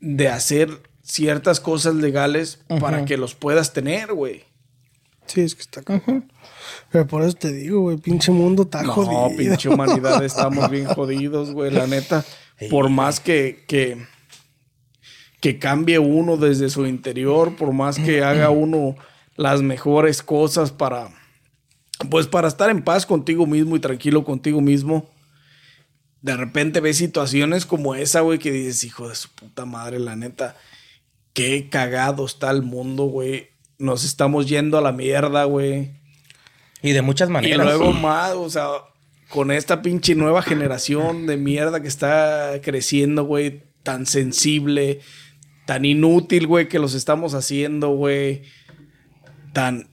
de hacer ciertas cosas legales para que los puedas tener, güey. Sí, es que está cabrón. Pero por eso te digo, güey, pinche mundo está No, jodido. pinche humanidad, estamos bien jodidos, güey, la neta. Por más que, que, que cambie uno desde su interior, por más que haga uno las mejores cosas para, pues para estar en paz contigo mismo y tranquilo contigo mismo. De repente ves situaciones como esa, güey, que dices, hijo de su puta madre, la neta, qué cagado está el mundo, güey. Nos estamos yendo a la mierda, güey. Y de muchas Y maneras. luego más, o sea, con esta pinche nueva generación de mierda que está creciendo, güey, tan sensible, tan inútil, güey, que los estamos haciendo, güey, tan,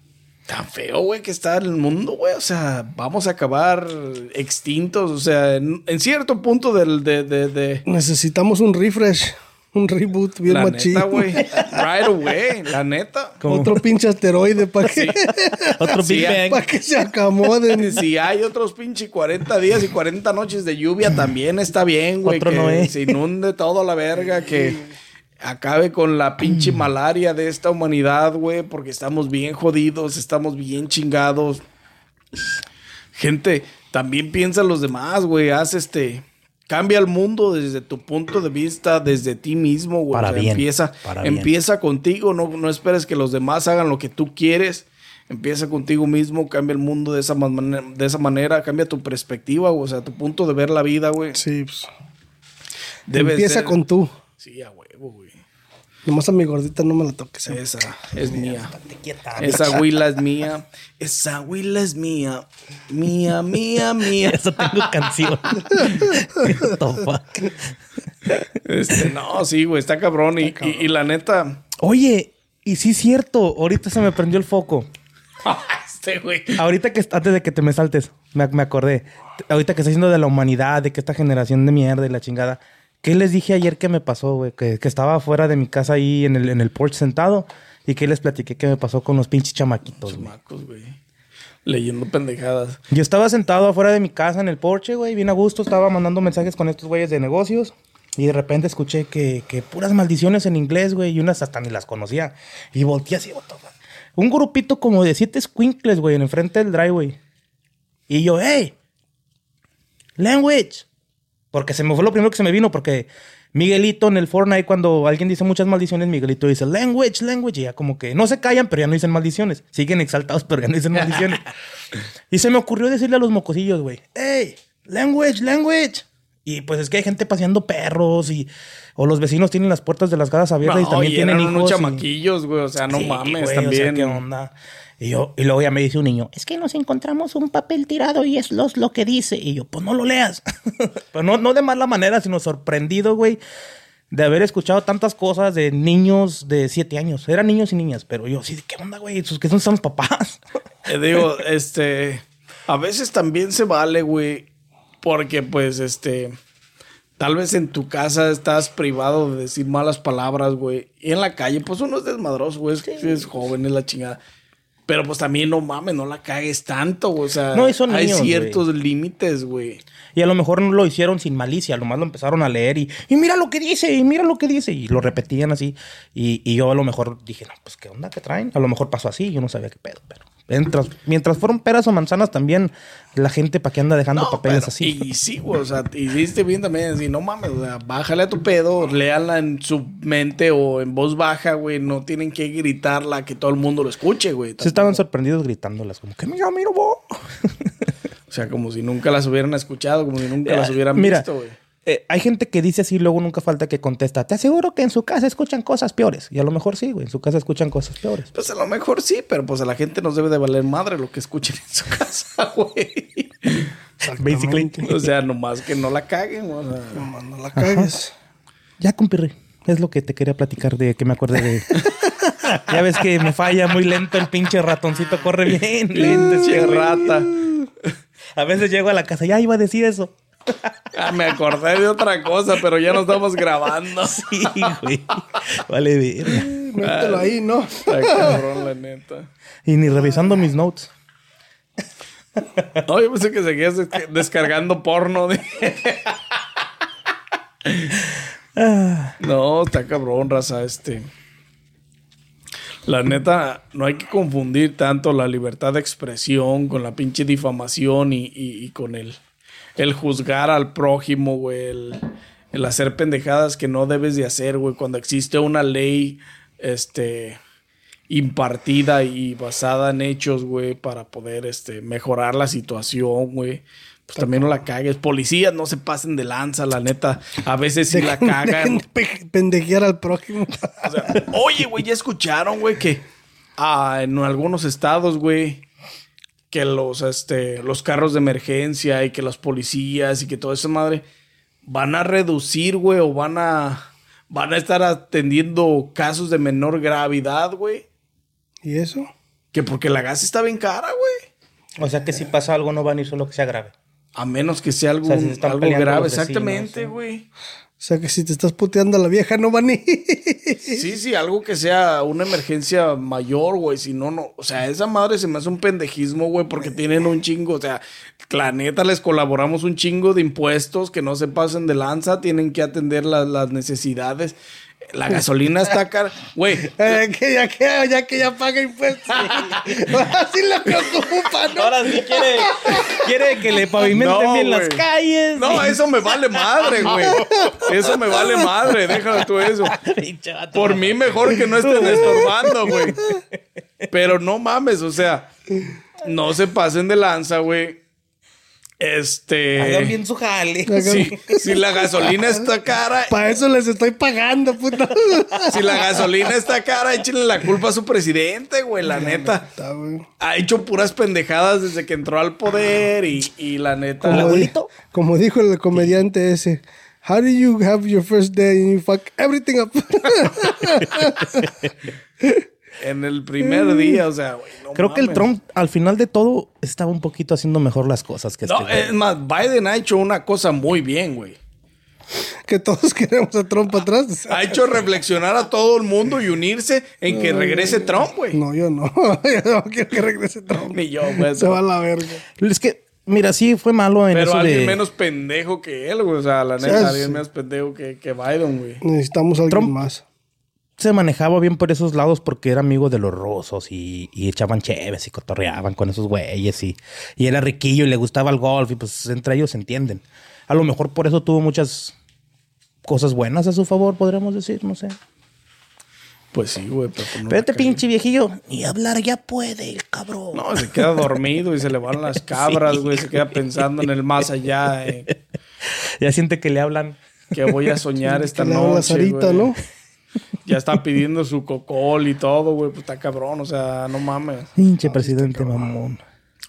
tan feo, güey, que está el mundo, güey, o sea, vamos a acabar extintos, o sea, en, en cierto punto del, de, de, de Necesitamos un refresh, un reboot bien la machín. neta, güey, right away, la neta. Otro pinche asteroide para que, Otro Sí, Big Bang. pa' que se acomoden. Si hay otros pinche 40 días y 40 noches de lluvia, también está bien, güey. Otro que Noé. se inunde toda la verga, que acabe con la pinche malaria de esta humanidad, güey, porque estamos bien jodidos, estamos bien chingados. Gente, también piensa en los demás, güey. Haz este. Cambia el mundo desde tu punto de vista, desde ti mismo, güey. Para bien, Empieza, para bien. empieza contigo, no, no esperes que los demás hagan lo que tú quieres. Empieza contigo mismo, cambia el mundo de esa, manera, de esa manera, cambia tu perspectiva, güey, o sea, tu punto de ver la vida, güey. Sí, pues. Debe Empieza ser- con tú. Sí, a huevo, güey. Nomás a mi gordita no me la toques. ¿eh? Esa es mía. Quieta. Esa huila es mía. Esa huila es mía. Mía, mía, mía. Eso tengo canción. What the fuck? Este, no, sí, güey, está cabrón. Y, y- y la neta, Oye, y sí es cierto. Ahorita se me prendió el foco. este, güey. Ahorita que antes de que te me saltes, me, me acordé. Ahorita que está diciendo de la humanidad, de que esta generación de mierda y la chingada. ¿Qué les dije ayer que me pasó, güey? Que, que estaba afuera de mi casa ahí en el, en el porch sentado. ¿Y que les platiqué que me pasó con los pinches chamaquitos, güey? Chamacos, güey. Leyendo pendejadas. Yo estaba sentado afuera de mi casa en el porche, güey, bien a gusto, estaba mandando mensajes con estos güeyes de negocios. Y de repente escuché que, que puras maldiciones en inglés, güey, y unas hasta ni las conocía. Y volteé así, fuck. Un grupito como de siete squinkles, güey, en el frente del driveway. Y yo, hey, language. Porque se me fue lo primero que se me vino, porque Miguelito en el Fortnite, cuando alguien dice muchas maldiciones, Miguelito dice language, language, y ya como que no se callan, pero ya no dicen maldiciones. Siguen exaltados, pero ya no dicen maldiciones. y se me ocurrió decirle a los mocosillos, güey, hey, language, language. Y pues es que hay gente paseando perros y... O los vecinos tienen las puertas de las casas abiertas y también y tienen eran hijos. unos chamaquillos, güey. O sea, no Sí, mames, güey, o sea, también. ¿qué onda? Y, yo, y luego ya me dice un niño, es que nos encontramos un papel tirado y es lo, lo que dice. Y yo, pues no lo leas. Pero no, no de mala manera, sino sorprendido, güey, de haber escuchado tantas cosas de niños de siete años. Eran niños y niñas, pero yo, sí, ¿qué onda, güey? ¿Esos que son, son papás? Eh, digo, este. A veces también se vale, güey. Porque, pues, este. Tal vez en tu casa estás privado de decir malas palabras, güey. Y en la calle, pues uno es desmadroso, güey. Es, es joven, es la chingada. Pero pues también no mames, no la cagues tanto, güey. O sea, No, son hay niños, ciertos límites, güey. Y a lo mejor no lo hicieron sin malicia, nomás lo empezaron a leer y, y mira lo que dice, y mira lo que dice, y lo repetían así. Y, y yo a lo mejor dije, no, pues qué onda que traen. A lo mejor pasó así, yo no sabía qué pedo, pero Mientras, mientras fueron peras o manzanas también, la gente para qué anda dejando No, papeles pero- así. Y sí, güey, o sea, y diste bien también, así, no mames, o sea, bájale a tu pedo, léala en su mente o en voz baja, güey, no tienen que gritarla, que todo el mundo lo escuche, güey. Se estaban sorprendidos gritándolas, como que mira, mira, vos. O sea, como si nunca las hubieran escuchado, como si nunca las hubieran Mira, visto, güey. Eh, hay gente que dice así, luego nunca falta que contesta. Te aseguro que en su casa escuchan cosas peores. Y a lo mejor sí, güey, en su casa escuchan cosas peores. Pues a lo mejor sí, pero pues a la gente nos debe de valer madre lo que escuchen en su casa, güey. Basically. O sea, nomás que no la caguen, o sea. Nomás no la cagues. Ya, compirre. Es lo que te quería platicar de que me acuerde de. ya ves que me falla muy lento el pinche ratoncito, corre bien lento. Pinche güey. rata. A veces llego a la casa, ya iba a decir eso. Ah, me acordé de otra cosa, pero ya no estamos grabando. Sí, güey. Vale, verga. Mételo ahí, ¿no? Está cabrón, la neta. Y ni revisando mis notes. No, yo pensé que seguías des- descargando porno. no, está cabrón, raza, este. La neta, no hay que confundir tanto la libertad de expresión con la pinche difamación y, y- y con el, el juzgar al prójimo, güey. El, el hacer pendejadas que no debes de hacer, güey. Cuando existe una ley, este impartida y basada en hechos, güey, para poder este, mejorar la situación, güey. Pues también no la cagues. Policías no se pasen de lanza, la neta. A veces sí la cagan. de pe- pendejear al prójimo. O sea, oye, güey, ya escucharon, güey, que ah, en algunos estados, güey, que los, este, los carros de emergencia y que los policías y que toda esa madre van a reducir, güey, o van a, van a estar atendiendo casos de menor gravedad, güey. ¿Y eso? Que porque la gas está bien cara, güey. O sea que si pasa algo no van a ir solo que sea grave. A menos que sea algo, O sea, si se están algo grave, vecinos, exactamente, güey. Sea que si te estás puteando a la vieja, no van. Sí, sí, algo que sea una emergencia mayor, güey. Si no, no. O sea, esa madre se me hace un pendejismo, güey, porque tienen un chingo. O sea, la neta les colaboramos un chingo de impuestos que no se pasen de lanza. Tienen que atender la- las necesidades. La gasolina está cara. Güey, Eh, que ya que ya que ya paga impuestos. Así le preocupa, ¿no? Ahora sí quiere, quiere que le pavimenten No, bien las calles. no, eso me vale madre, güey. Eso me vale madre. Déjalo tú eso. Por mí mejor que no estén estorbando, güey. Pero no mames, o sea, no se pasen de lanza, güey. Hagan Este. bien su jale. Si, si la gasolina está cara, Para eso les estoy pagando, puto. si la gasolina está cara, échenle la culpa a su presidente, güey, la neta. Está, güey. Ha hecho puras pendejadas desde que entró al poder y, y la neta. Como, di- como dijo el comediante ese. How do you have your first day and you fuck everything up? En el primer día, o sea, güey. no Creo que el. Trump, al final de todo, estaba un poquito haciendo mejor las cosas que No, este es más, Biden ha hecho una cosa muy bien, güey. que todos queremos a Trump atrás. Ha hecho reflexionar a todo el mundo y unirse en que regrese Trump, güey. No, yo no. yo no quiero que regrese Trump. Ni yo, güey. Se va a la verga. Es que, mira, sí fue malo en Pero eso alguien de... menos pendejo que él, güey. O sea, la neta, alguien menos pendejo que, que Biden, güey. Necesitamos a alguien Trump- más. Se manejaba bien por esos lados porque era amigo de los rusos y, y echaban cheves y cotorreaban con esos güeyes y, y era riquillo y le gustaba el golf y pues entre ellos se entienden. A lo mejor por eso tuvo muchas cosas buenas a su favor, podríamos decir, no sé. Pues sí, güey. Pero, pues este cagué. pinche viejillo, ni hablar ya puede, el cabrón. No, se queda dormido y se le van las cabras, güey. Se queda pensando en el más allá. eh, Ya siente que le hablan. que voy a soñar esta Que le noche, Sarita, güey. ¿no? Ya está pidiendo su cocol y todo, güey. Pues está cabrón. O sea, no mames. Pinche presidente mamón.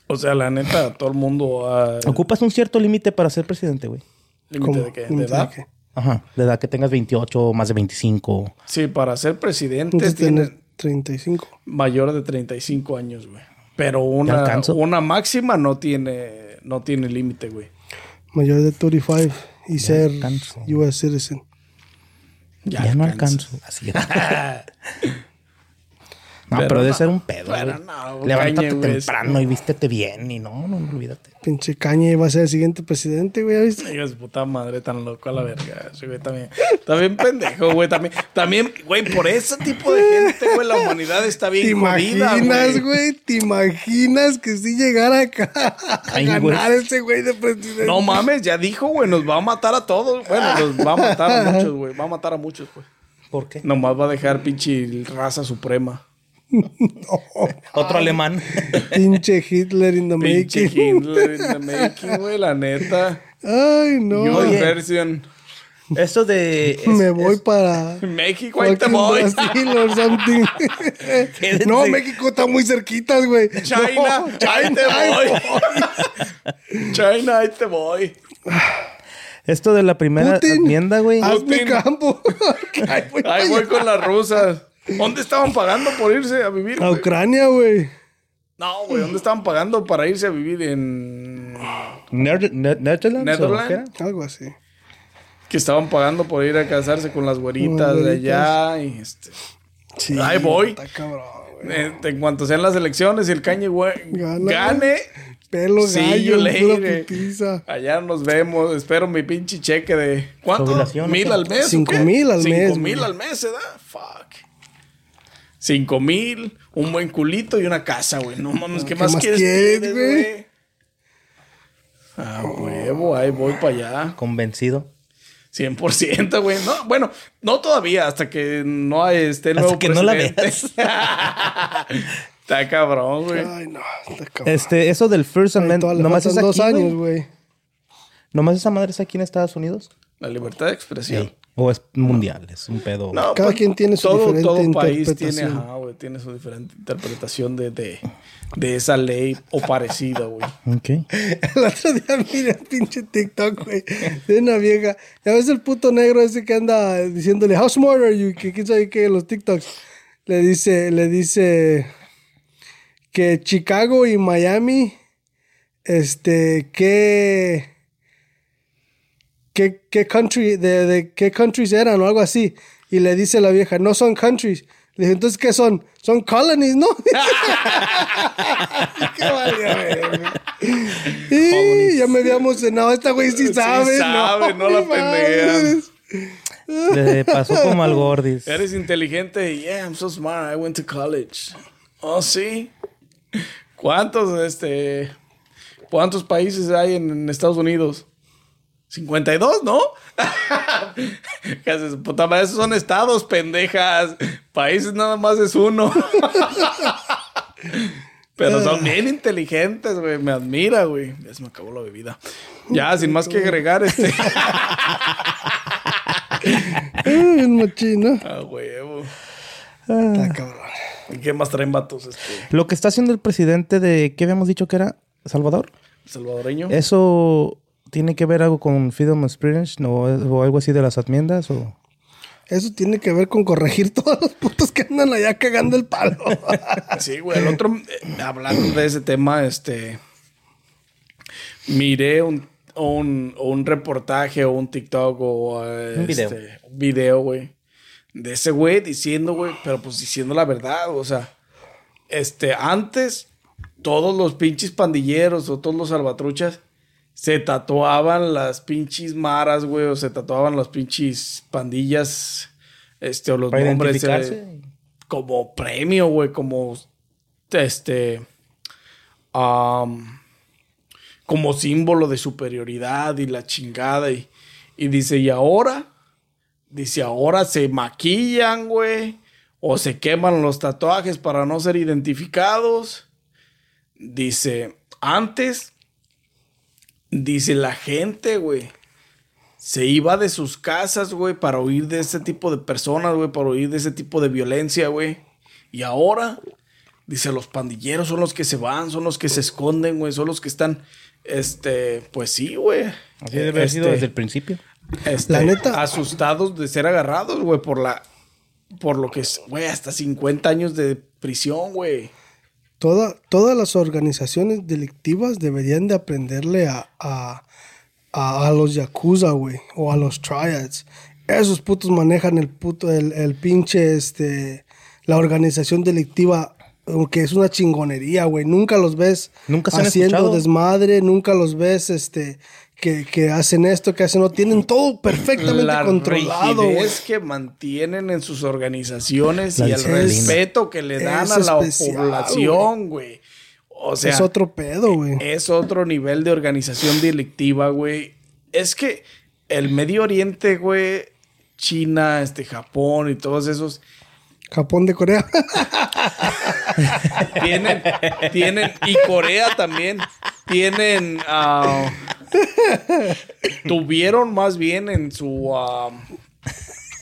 O sea, la neta, todo el mundo... ah, Ocupas un cierto límite para ser presidente, güey. ¿Límite de qué? ¿De ¿Límite edad? qué? Ajá, de edad que tengas 28 o más de 25. Sí, para ser presidente Tienes que tiene tener 35. mayor de 35 años, güey. Pero una, una máxima no tiene, no tiene límite, güey. Mayor de 35 y ser alcanzo. US citizen. Ya, no alcanzo. Así. No, pero, Pero debe no, ser un pedo. pero no, Levántate temprano y vístete bien. Y no, no, no olvídate. Pinche Caña iba a ser el siguiente presidente, güey. ¿ya viste? Su puta madre, tan loco a la verga. Ese güey también. También pendejo, güey. También, también, güey, por ese tipo de gente, güey, la humanidad está ¿Te bien jodida, imaginas, güey? ¿Te imaginas que si llegara acá a ganar ese güey de presidente? No mames, ya dijo, güey, nos va a matar a todos. Bueno, nos va a matar a muchos, güey. Va a matar a muchos, güey. ¿Por qué? Nomás va a dejar pinche raza suprema. Otro alemán. Pinche Hitler in the Pinche making. Hitler in the making, güey, la neta. Ay, no. Your Oye. version. Esto de. es- Me voy es- para... México, ahí te voy. Brasil or something. Quédense. no, México está muy cerquitas, güey. China, No, ahí te voy. China, ahí te voy. Esto de la primera Putin, enmienda, güey. hazme Putin. campo. Ay, voy Ahí voy con las rusas. ¿Dónde estaban pagando por irse a vivir? A? Ucrania, güey. No, güey, ¿dónde estaban pagando para irse a vivir en Ner- Netherlands. Algo así. que estaban pagando por ir a casarse con las güeritas de allá y este Sí, Ahí voy. Está cabrón, güey. eh, en cuanto sean las elecciones y el cañe güey Gana. gane Pelo See gallo, later. putiza. allá nos vemos espero mi pinche cheque de ¿cuánto? Jubilación, ¿o mil al mes ¿o Cinco mil al Cinco mes, mil güey. al mes se da fuck cinco mil un buen culito y una casa güey no mames ¿qué, ¿Qué más, más quieres, quieres, güey? Ah, huevo, ahí voy para allá. Convencido. 100%, güey. No, bueno, no todavía, hasta que no esté el Hasta nuevo que no la presidente. Está cabrón, güey. Ay, no. Está cabrón. Este, eso del First Amendment. Nomás es aquí. dos años, güey. güey. Nomás esa madre es aquí en Estados Unidos. La libertad de expresión. O es mundial, es un pedo. No, Cada pues, quien tiene su todo, diferente todo país tiene, interpretación. ajá, güey, tiene su diferente interpretación de, de, de esa ley o parecida, güey. Ok. El otro día miré un pinche TikTok, güey, de una vieja. Ya ves el puto negro ese que anda diciéndole, How smart are you? Que quién sabe qué, los TikToks. Le dice, le dice que Chicago y Miami, este, que. ¿Qué, qué country, de, de qué countries eran o algo así? Y le dice la vieja, no son countries. Le dije, entonces, ¿qué son? Son colonies, ¿no? Qué valió. Y ya me había emocionado. Esta güey sí Sí sabe. sabe, no la pendejan. Le pasó como al Gordis. Eres inteligente. Yeah, I'm so smart. I went to college. Oh, sí. ¿Cuántos, este, cuántos países hay en, en Estados Unidos? 52, ¿no? ¿Qué haces? Puta madre, esos son estados, pendejas. Países nada más es uno. Pero son bien inteligentes, güey. Me admira, güey. Ya se me acabó la bebida. Ya, sin más que agregar, este. Ay, Bien machín, ¿no? Ah, huevo. Está cabrón. ¿Y qué más traen vatos, este, Lo que está haciendo el presidente de. ¿Qué habíamos dicho que era? ¿Salvador? salvadoreño? ¿Eso tiene que ver algo con Freedom of Speech ¿no? o algo así de las enmiendas? O... Eso tiene que ver con corregir todos los putos que andan allá cagando el palo. Sí, güey. El otro, eh, hablando de ese tema, este. Miré un, un, un reportaje o un TikTok o. eh, Un video. este, un video, güey. De ese güey diciendo, güey, pero pues diciendo la verdad, o sea. Este, antes, todos los pinches pandilleros o todos los salvatruchas se tatuaban las pinches maras, güey, o se tatuaban las pinches pandillas, este, o los Para nombres. eh, como premio, güey, como este am, como símbolo de superioridad y la chingada y, y dice, "Y ahora dice, ahora se maquillan, güey, o se queman los tatuajes para no ser identificados." Dice, "Antes dice la gente, güey, se iba de sus casas, güey, para huir de ese tipo de personas, güey, para huir de ese tipo de violencia, güey. Y ahora, dice, los pandilleros son los que se van, son los que se esconden, güey, son los que están, este, pues sí, güey. Así debe haber sido Este, desde el principio. este, La neta- Asustados de ser agarrados, güey, por la, por lo que es, güey, hasta 50 años de prisión, güey. Toda- todas las organizaciones delictivas deberían de aprenderle a, a, a, a los yakuza, güey, o a los triads. Esos putos manejan el puto, el, el pinche, este, la organización delictiva, que es una chingonería, güey. Nunca los ves Nunca haciendo escuchado. desmadre, nunca los ves, este, que, que hacen esto, que hacen lo tienen todo perfectamente la controlado, rigidez que mantienen en sus organizaciones La y el respeto que le dan Es a la especial, población, güey. O sea, es otro pedo, güey. es otro nivel de organización delictiva, güey. Es que el Medio Oriente, güey, China, este, Japón y todos esos Japón de Corea. tienen, tienen, y Corea también, tienen, ah, tuvieron más bien en su, ah,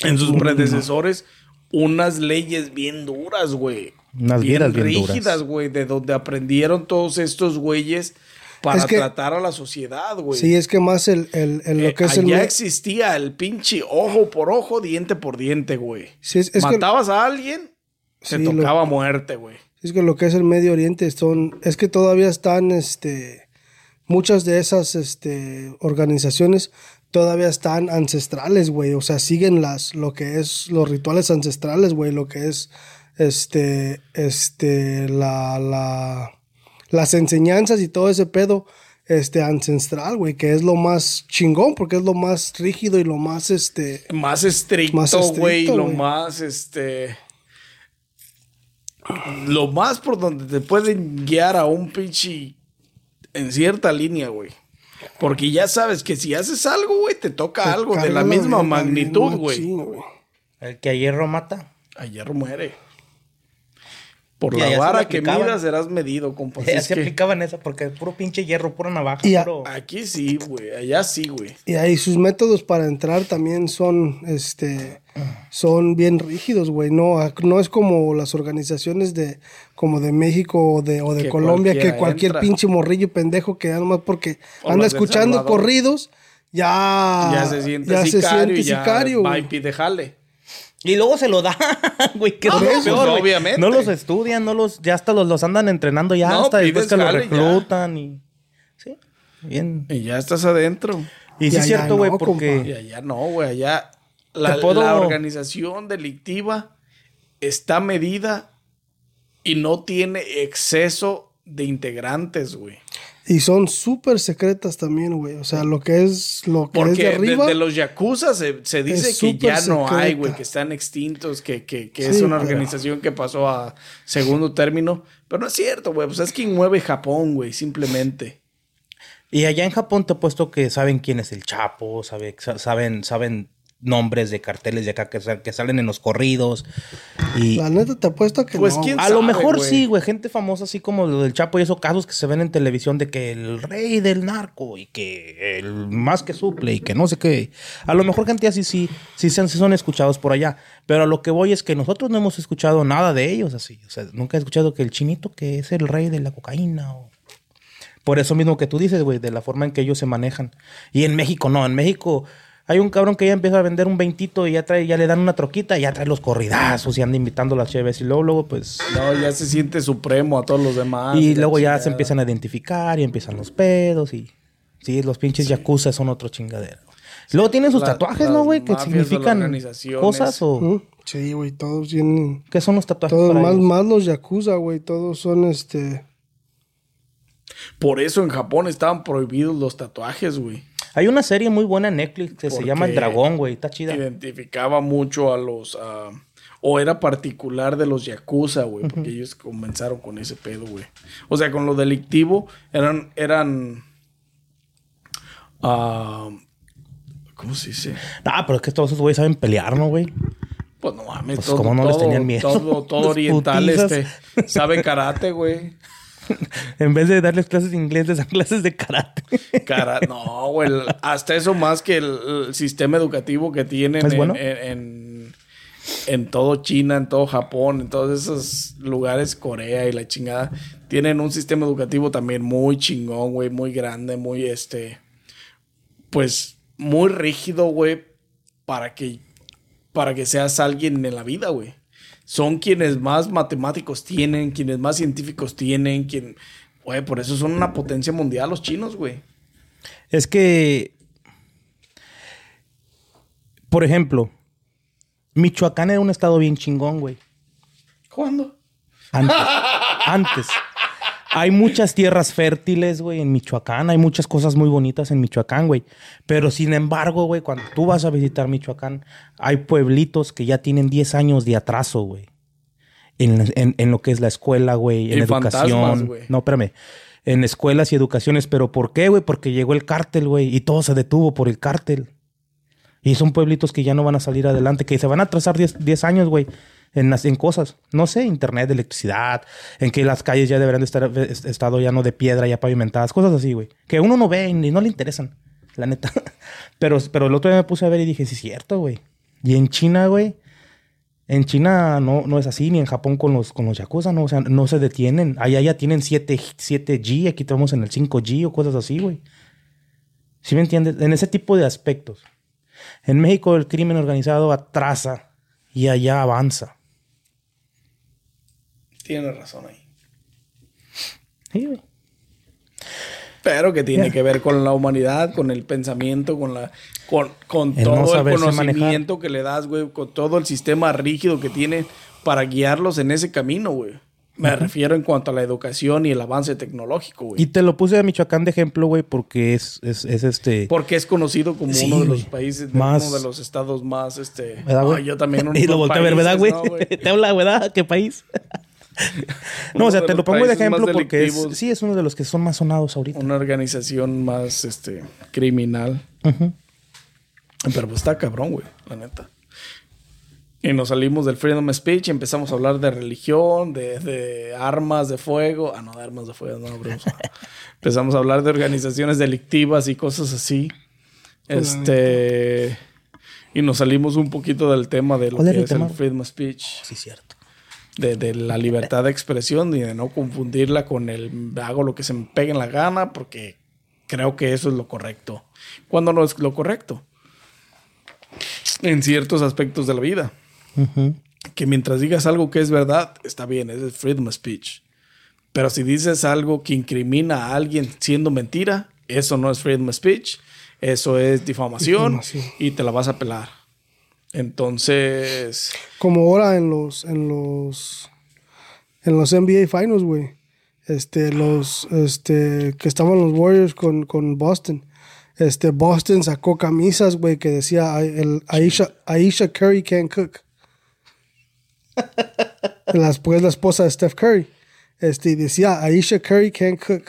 en sus predecesores unas leyes bien duras, güey. Unas bien bien rígidas, güey, de donde aprendieron todos estos güeyes para Es que- tratar a la sociedad, güey. sí, es que más el, el, el- lo Eh, que es el... me- existía el pinche ojo por ojo, diente por diente, güey. Sí, es- es que- Matabas a alguien, se Sí, lo- tocaba muerte, güey. Es que lo que es el Medio Oriente son, es que todavía están, este, muchas de esas, este, organizaciones todavía están ancestrales, güey. O sea, siguen las, lo que es los rituales ancestrales, güey. Lo que es, este, este, la, la, las enseñanzas y todo ese pedo, este, ancestral, güey. Que es lo más chingón, porque es lo más rígido y lo más, este, Más estricto, güey. Lo más, este. Lo más por donde te pueden guiar a un pinche. En cierta línea, güey. Porque ya sabes que si haces algo, güey, te toca te algo de la misma magnitud, güey. El que a hierro mata. Ayer muere. Por Y la vara que midas serás medido, compa. Ya Es se que aplicaban esa porque es puro pinche hierro, pura navaja. Y a- puro- aquí sí, güey. Allá sí, güey. Y ahí sus métodos para entrar también son, este, son bien rígidos, güey. No, no es como las organizaciones de, como de México o de, o de Que Colombia, que cualquier entra. pinche morrillo pendejo que nomás porque O anda escuchando corridos, ya, ya se siente ya se sicario siente y ya sicario, va güey. y pide jale. Y luego se lo da, güey. Que es No, lo pues, peor, obviamente. No los estudian, no los, ya hasta los, los andan entrenando ya No, hasta después que los ya. reclutan y. Sí. Bien. Y ya estás adentro. Y sí es cierto, güey, no, porque. Y allá no, güey. Allá la, puedo- la organización delictiva está medida y no tiene exceso de integrantes, güey. Y son súper secretas también, güey. O sea, lo que es, lo que es Porque de de, arriba. de los yakuza se, se dice es que ya no hay, güey, que están extintos, que, que, que es una pero- organización que pasó a segundo término. Pero no es cierto, güey. Pues es quien mueve Japón, güey, simplemente. Y allá en Japón te he puesto que saben quién es el Chapo, sabe, sa- saben, saben nombres de carteles de acá que, sa- que salen en los corridos. Y La neta te apuesto a que Pues, no. ¿quién güey. a lo mejor sí, güey, gente famosa así como lo del Chapo y esos casos que se ven en televisión de que el rey del narco y que el más que suple y que no sé qué. A lo mejor gente así sí, sí, se- sí son escuchados por allá. Pero a lo que voy es que nosotros no hemos escuchado nada de ellos así. O sea, nunca he escuchado que el chinito que es el rey de la cocaína o... Por eso mismo que tú dices, güey, de la forma en que ellos se manejan. Y en México no, en México hay un cabrón que ya empieza a vender un veintito y ya trae, ya le dan una troquita y ya trae los corridazos y anda invitando las cheves y luego, luego pues... No, ya se siente supremo a todos los demás. y luego ya se empiezan a identificar y empiezan los pedos y... Sí, los pinches yakuza son otro chingadero. Luego tienen sus tatuajes, ¿no, güey? Que significan cosas o... ¿Mm? Sí, güey, todos tienen. ¿Qué son los tatuajes Todos, para más, ellos? más los yakuza, güey. Todos son este. Por eso en Japón estaban prohibidos los tatuajes, güey. Hay una serie muy buena en Netflix que se llama El Dragón, güey. Está chida. Identificaba mucho a los... ah, o era particular de los yakuza, güey. Porque ellos comenzaron con ese pedo, güey. O sea, con lo delictivo eran... eran ah, ¿Cómo se dice? Ah, pero es que todos esos güeyes saben pelear, ¿no, güey? Pues no mames, Pues, todo, ¿cómo no les todo- tenían miedo? Todo, oriental putizas. este, sabe karate, güey. En vez de darles clases de inglés, les dan clases de karate. Cara, no, güey. Hasta eso más que el, el sistema educativo que tienen ¿Es en, bueno? en, en- en todo China, en todo Japón, en todos esos lugares, Corea y la chingada, tienen un sistema educativo también muy chingón, güey, muy grande, muy este, pues muy rígido, güey, para que, para que seas alguien en la vida, güey. Son quienes más matemáticos tienen, quienes más científicos tienen, quien, güey, por eso son una potencia mundial los chinos, güey. Es que, por ejemplo, Michoacán era un estado bien chingón, güey. ¿Cuándo? Antes. antes. Hay muchas tierras fértiles, güey, en Michoacán. Hay muchas cosas muy bonitas en Michoacán, güey. Pero sin embargo, güey, cuando tú vas a visitar Michoacán, hay pueblitos que ya tienen 10 años de atraso, güey. En, en- en lo que es la escuela, güey, en Y educación. No, espérame. En escuelas y educaciones. ¿Pero por qué, güey? Porque llegó el cártel, güey. Y todo se detuvo por el cártel. Y son pueblitos que ya no van a salir adelante, que se van a atrasar 10, 10 años, güey, en, en cosas. No sé, internet, electricidad, en que las calles ya deberán de estar est- estado ya no de piedra, ya pavimentadas, cosas así, güey. Que uno no ve y no le interesan, la neta. Pero, pero el otro día me puse a ver y dije, sí, es cierto, güey. Y en China, güey, en China no, no es así, ni en Japón con los, con los yakuza, no, o sea, no se detienen. Allá ya tienen 7, 7G, aquí estamos en el 5G o cosas así, güey. ¿Sí me entiendes? En ese tipo de aspectos. En México el crimen organizado atrasa y allá avanza. Tienes razón ahí. Sí, güey. Pero que tiene que ver con la humanidad, con el pensamiento, con la con, con El no todo el conocimiento que le das, güey, con todo el sistema rígido que tiene para guiarlos en ese camino, güey. Me refiero en cuanto a la educación y el avance tecnológico, güey. Y te lo puse a Michoacán de ejemplo, güey, porque es, es, es este... Porque es conocido como Sí, uno de los güey. países, de Más- uno de los estados más, este... ¿Verdad, güey? Ay, yo también. y lo volteé a ver, ¿verdad, güey? países, ¿no, te habla, ¿verdad? ¿Qué país? no, o sea, te lo pongo de ejemplo porque es, sí, es uno de los que son más sonados ahorita. Una organización más, este, criminal. Pero pues está cabrón, güey, la neta. Y nos salimos del freedom of speech y empezamos a hablar de religión, de, de armas de fuego. Ah, no, de armas de fuego, no, bro. empezamos a hablar de organizaciones delictivas y cosas así. Este. Y nos salimos un poquito del tema de lo ¿Cuál que el es el freedom of speech. Sí, cierto. De, de la libertad de expresión y de no confundirla con el hago lo que se me pegue en la gana porque creo que eso es lo correcto. Cuando no es lo correcto. En ciertos aspectos de la vida. Que mientras digas algo que es verdad, está bien, es el freedom of speech. Pero si dices algo que incrimina a alguien siendo mentira, eso no es freedom of speech, eso es difamación, Difamación. y te la vas a pelar. Entonces, Como ahora en los, en los, en los NBA Finals, güey. Este, los, este, que estaban los Warriors con, con Boston. Este, Boston sacó camisas, güey, que decía "I- el Aisha, Aisha Curry can cook. Las, pues la esposa de Steph Curry. Este, y decía Aisha Curry can cook.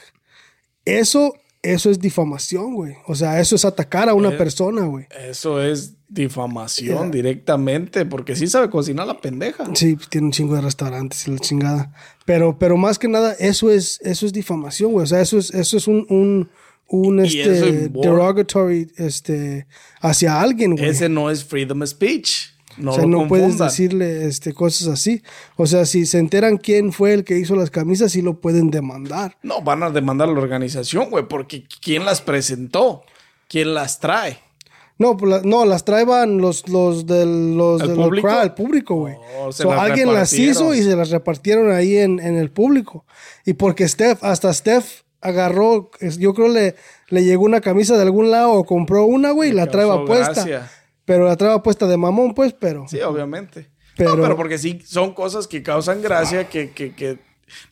Eso, eso es difamación, güey. O sea, eso es atacar a una Eh, persona, güey. eso es difamación Yeah. directamente, porque sí sabe cocinar la pendeja. Sí, tiene un chingo de restaurantes y la chingada. Pero, pero más que nada, eso es, eso es difamación, güey. O sea, eso es, eso es un, un, un este, derogatory este, hacia alguien, güey. Ese no es freedom of speech. No o sea, no puedes decirle este, cosas así. O sea, si se enteran quién fue el que hizo las camisas, sí lo pueden demandar. No, van a demandar a la organización, güey, porque ¿quién las presentó? ¿Quién las trae? No, pues no, las traían los, los del los ¿Al del público? el público, güey. Oh, se So, las alguien las hizo y se las repartieron ahí en, en el público. Y porque Steph, hasta Steph agarró, yo creo le, le llegó una camisa de algún lado o compró una, güey, y la traeba puesta. gracia. Pero la traeba puesta de mamón, pues, pero. Sí, obviamente. Pero- no, pero porque sí son cosas que causan gracia, que, que, que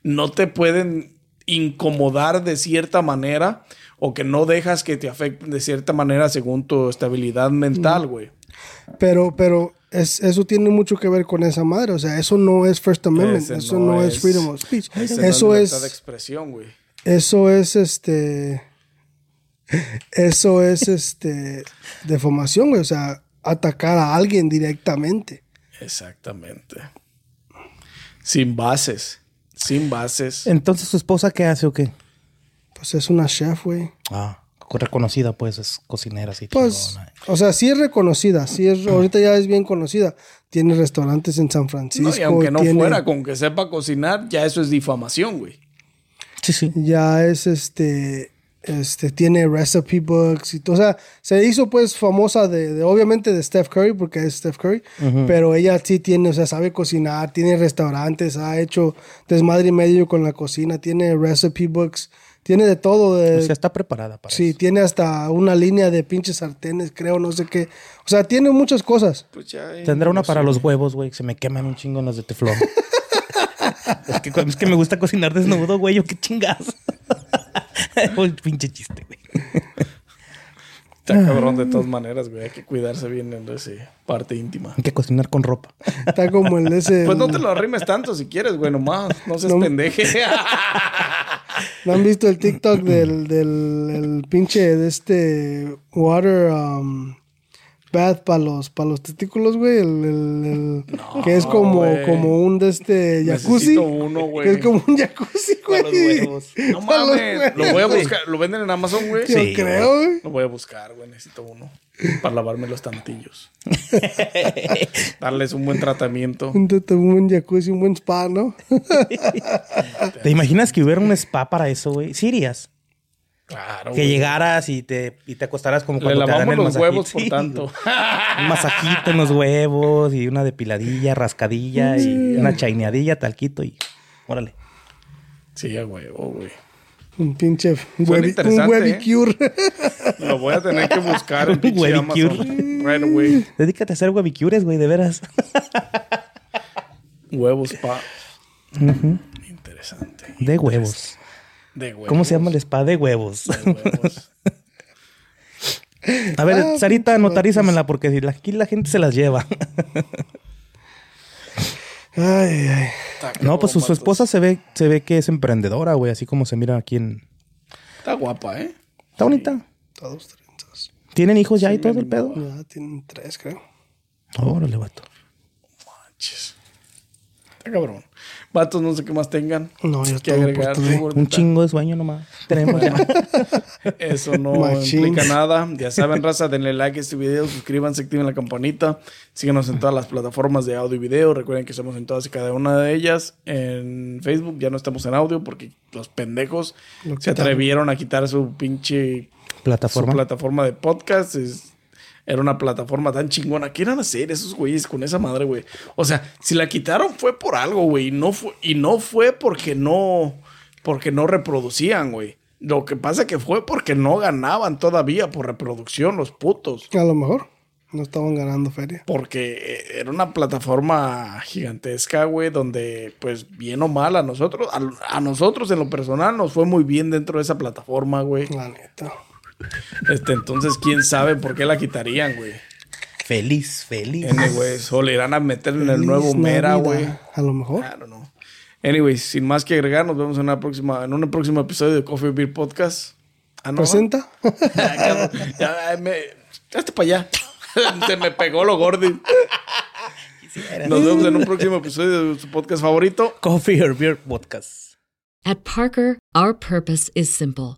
no te pueden incomodar de cierta manera o que no dejas que te afecten de cierta manera según tu estabilidad mental, güey. Pero, pero es, eso tiene mucho que ver con esa madre. O sea, eso no es First Amendment. Ese eso no, es, freedom of speech. no eso libertad de es. expresión, güey. Eso es este. Eso es este. Defamación, güey. O sea, atacar a alguien directamente. Exactamente. Sin bases. Sin bases. Entonces, ¿su esposa qué hace o qué? Pues es una chef, güey. Ah, reconocida, pues, es cocinera así. Pues, chingona. o sea, sí es reconocida. Sí es, ahorita ya es bien conocida. Tiene restaurantes en San Francisco. No, y aunque no tiene- fuera, con que sepa cocinar, ya eso es difamación, güey. Sí, sí. ya es este este tiene recipe books y todo, o sea, se hizo pues famosa de, de- obviamente de Steph Curry porque es Steph Curry, pero ella sí tiene, o sea, sabe cocinar, tiene restaurantes, ha hecho desmadre y medio con la cocina, tiene recipe books, tiene de todo de O sea, está preparada para sí, eso. tiene hasta una línea de pinches sartenes, creo, no sé qué. O sea, tiene muchas cosas. Pues ya, eh, Tendrá una no para sé. los huevos, güey, que se me queman un chingo en los de teflón. es, que, es que me gusta cocinar desnudo, güey. Yo qué chingas. Un pinche chiste, güey. Está cabrón de todas maneras, güey. Hay que cuidarse bien en esa parte íntima. Hay que cocinar con ropa. Está como el ese. Pues no te lo arrimes tanto si quieres, güey, nomás. No seas No. pendeje. ¿No han visto el TikTok del, del el pinche de este water um, bath para los, pa' los testículos, güey? El, el- el- que es como, como un de este jacuzzi. Necesito uno, güey. Que es como un jacuzzi, güey. Para los huevos. No Para los mames. huevos. Lo voy a buscar. ¿Lo venden en Amazon, güey? Yo Sí, creo, güey. Lo voy a buscar, güey. Necesito uno. Para lavarme los tantillos. Darles un buen tratamiento. Un, un buen jacuzzi, un buen spa, ¿no? ¿Te imaginas que hubiera un spa para eso, güey? Sí irías. Claro. Que güey. llegaras y te, y te acostaras como Le cuando te dan lavamos el los masajito. huevos, por Sí, tanto. Un masajito en los huevos y una depiladilla, rascadilla y una chaineadilla, talquito y... Órale. Sí, a huevo, güey. Un pinche huevi, un ¿eh? Lo voy a tener que buscar en pinche. Right away. Dedícate a hacer huevicures, güey, de veras. Huevos pa. Interesante. De huevos. De huevos. ¿Cómo se llama el spa de huevos? De huevos. A ver, Ah, Sarita, pinche notarízamela porque si la- aquí la gente se las lleva. Ay, ay. No, pues su, esposa se ve, se ve que es emprendedora, güey, así como se mira aquí en... Está guapa, ¿eh? Está bonita. Todos trenzas. ¿Tienen hijos ya y todo el pedo? Ya tienen tres, creo. Órale, vato. Manches. Está cabrón. Vatos, no sé qué más tengan. No, ya que agregar. Un chingo de sueño nomás. Tenemos ya. Eso no Machín. implica nada. Ya saben, raza, denle like a este video, suscríbanse, activen la campanita. Síganos en todas las plataformas de audio y video. Recuerden que estamos en todas y cada una de ellas. En Facebook ya no estamos en audio porque los pendejos Lo se atrevieron a quitar su pinche Plataforma. su plataforma de podcast. Es- era una plataforma tan chingona. ¿Qué eran hacer esos güeyes con esa madre, güey? O sea, si la quitaron fue por algo, güey. Y no fue, y no fue porque no, porque no reproducían, güey. Lo que pasa que fue porque no ganaban todavía por reproducción los putos. A lo mejor no estaban ganando feria. Porque eh, era una plataforma gigantesca, güey, donde, pues, bien o mal, a nosotros, a, a nosotros en lo personal nos fue muy bien dentro de esa plataforma, güey. La neta. Este, entonces, quién sabe por qué la quitarían, güey. Feliz, feliz. Anyways, o le irán a meter en el nuevo Mera, güey. A lo mejor. I don't know. Anyways, sin más que agregar, nos vemos en una próxima, en un próximo episodio de Coffee Beer Podcast. Ah, no. ¿Presenta? Ya. Ya, me, para allá. Se me pegó lo gordi. Nos vemos en un próximo episodio de su podcast favorito. Coffee or Beer Podcast. At Parker, our purpose is simple.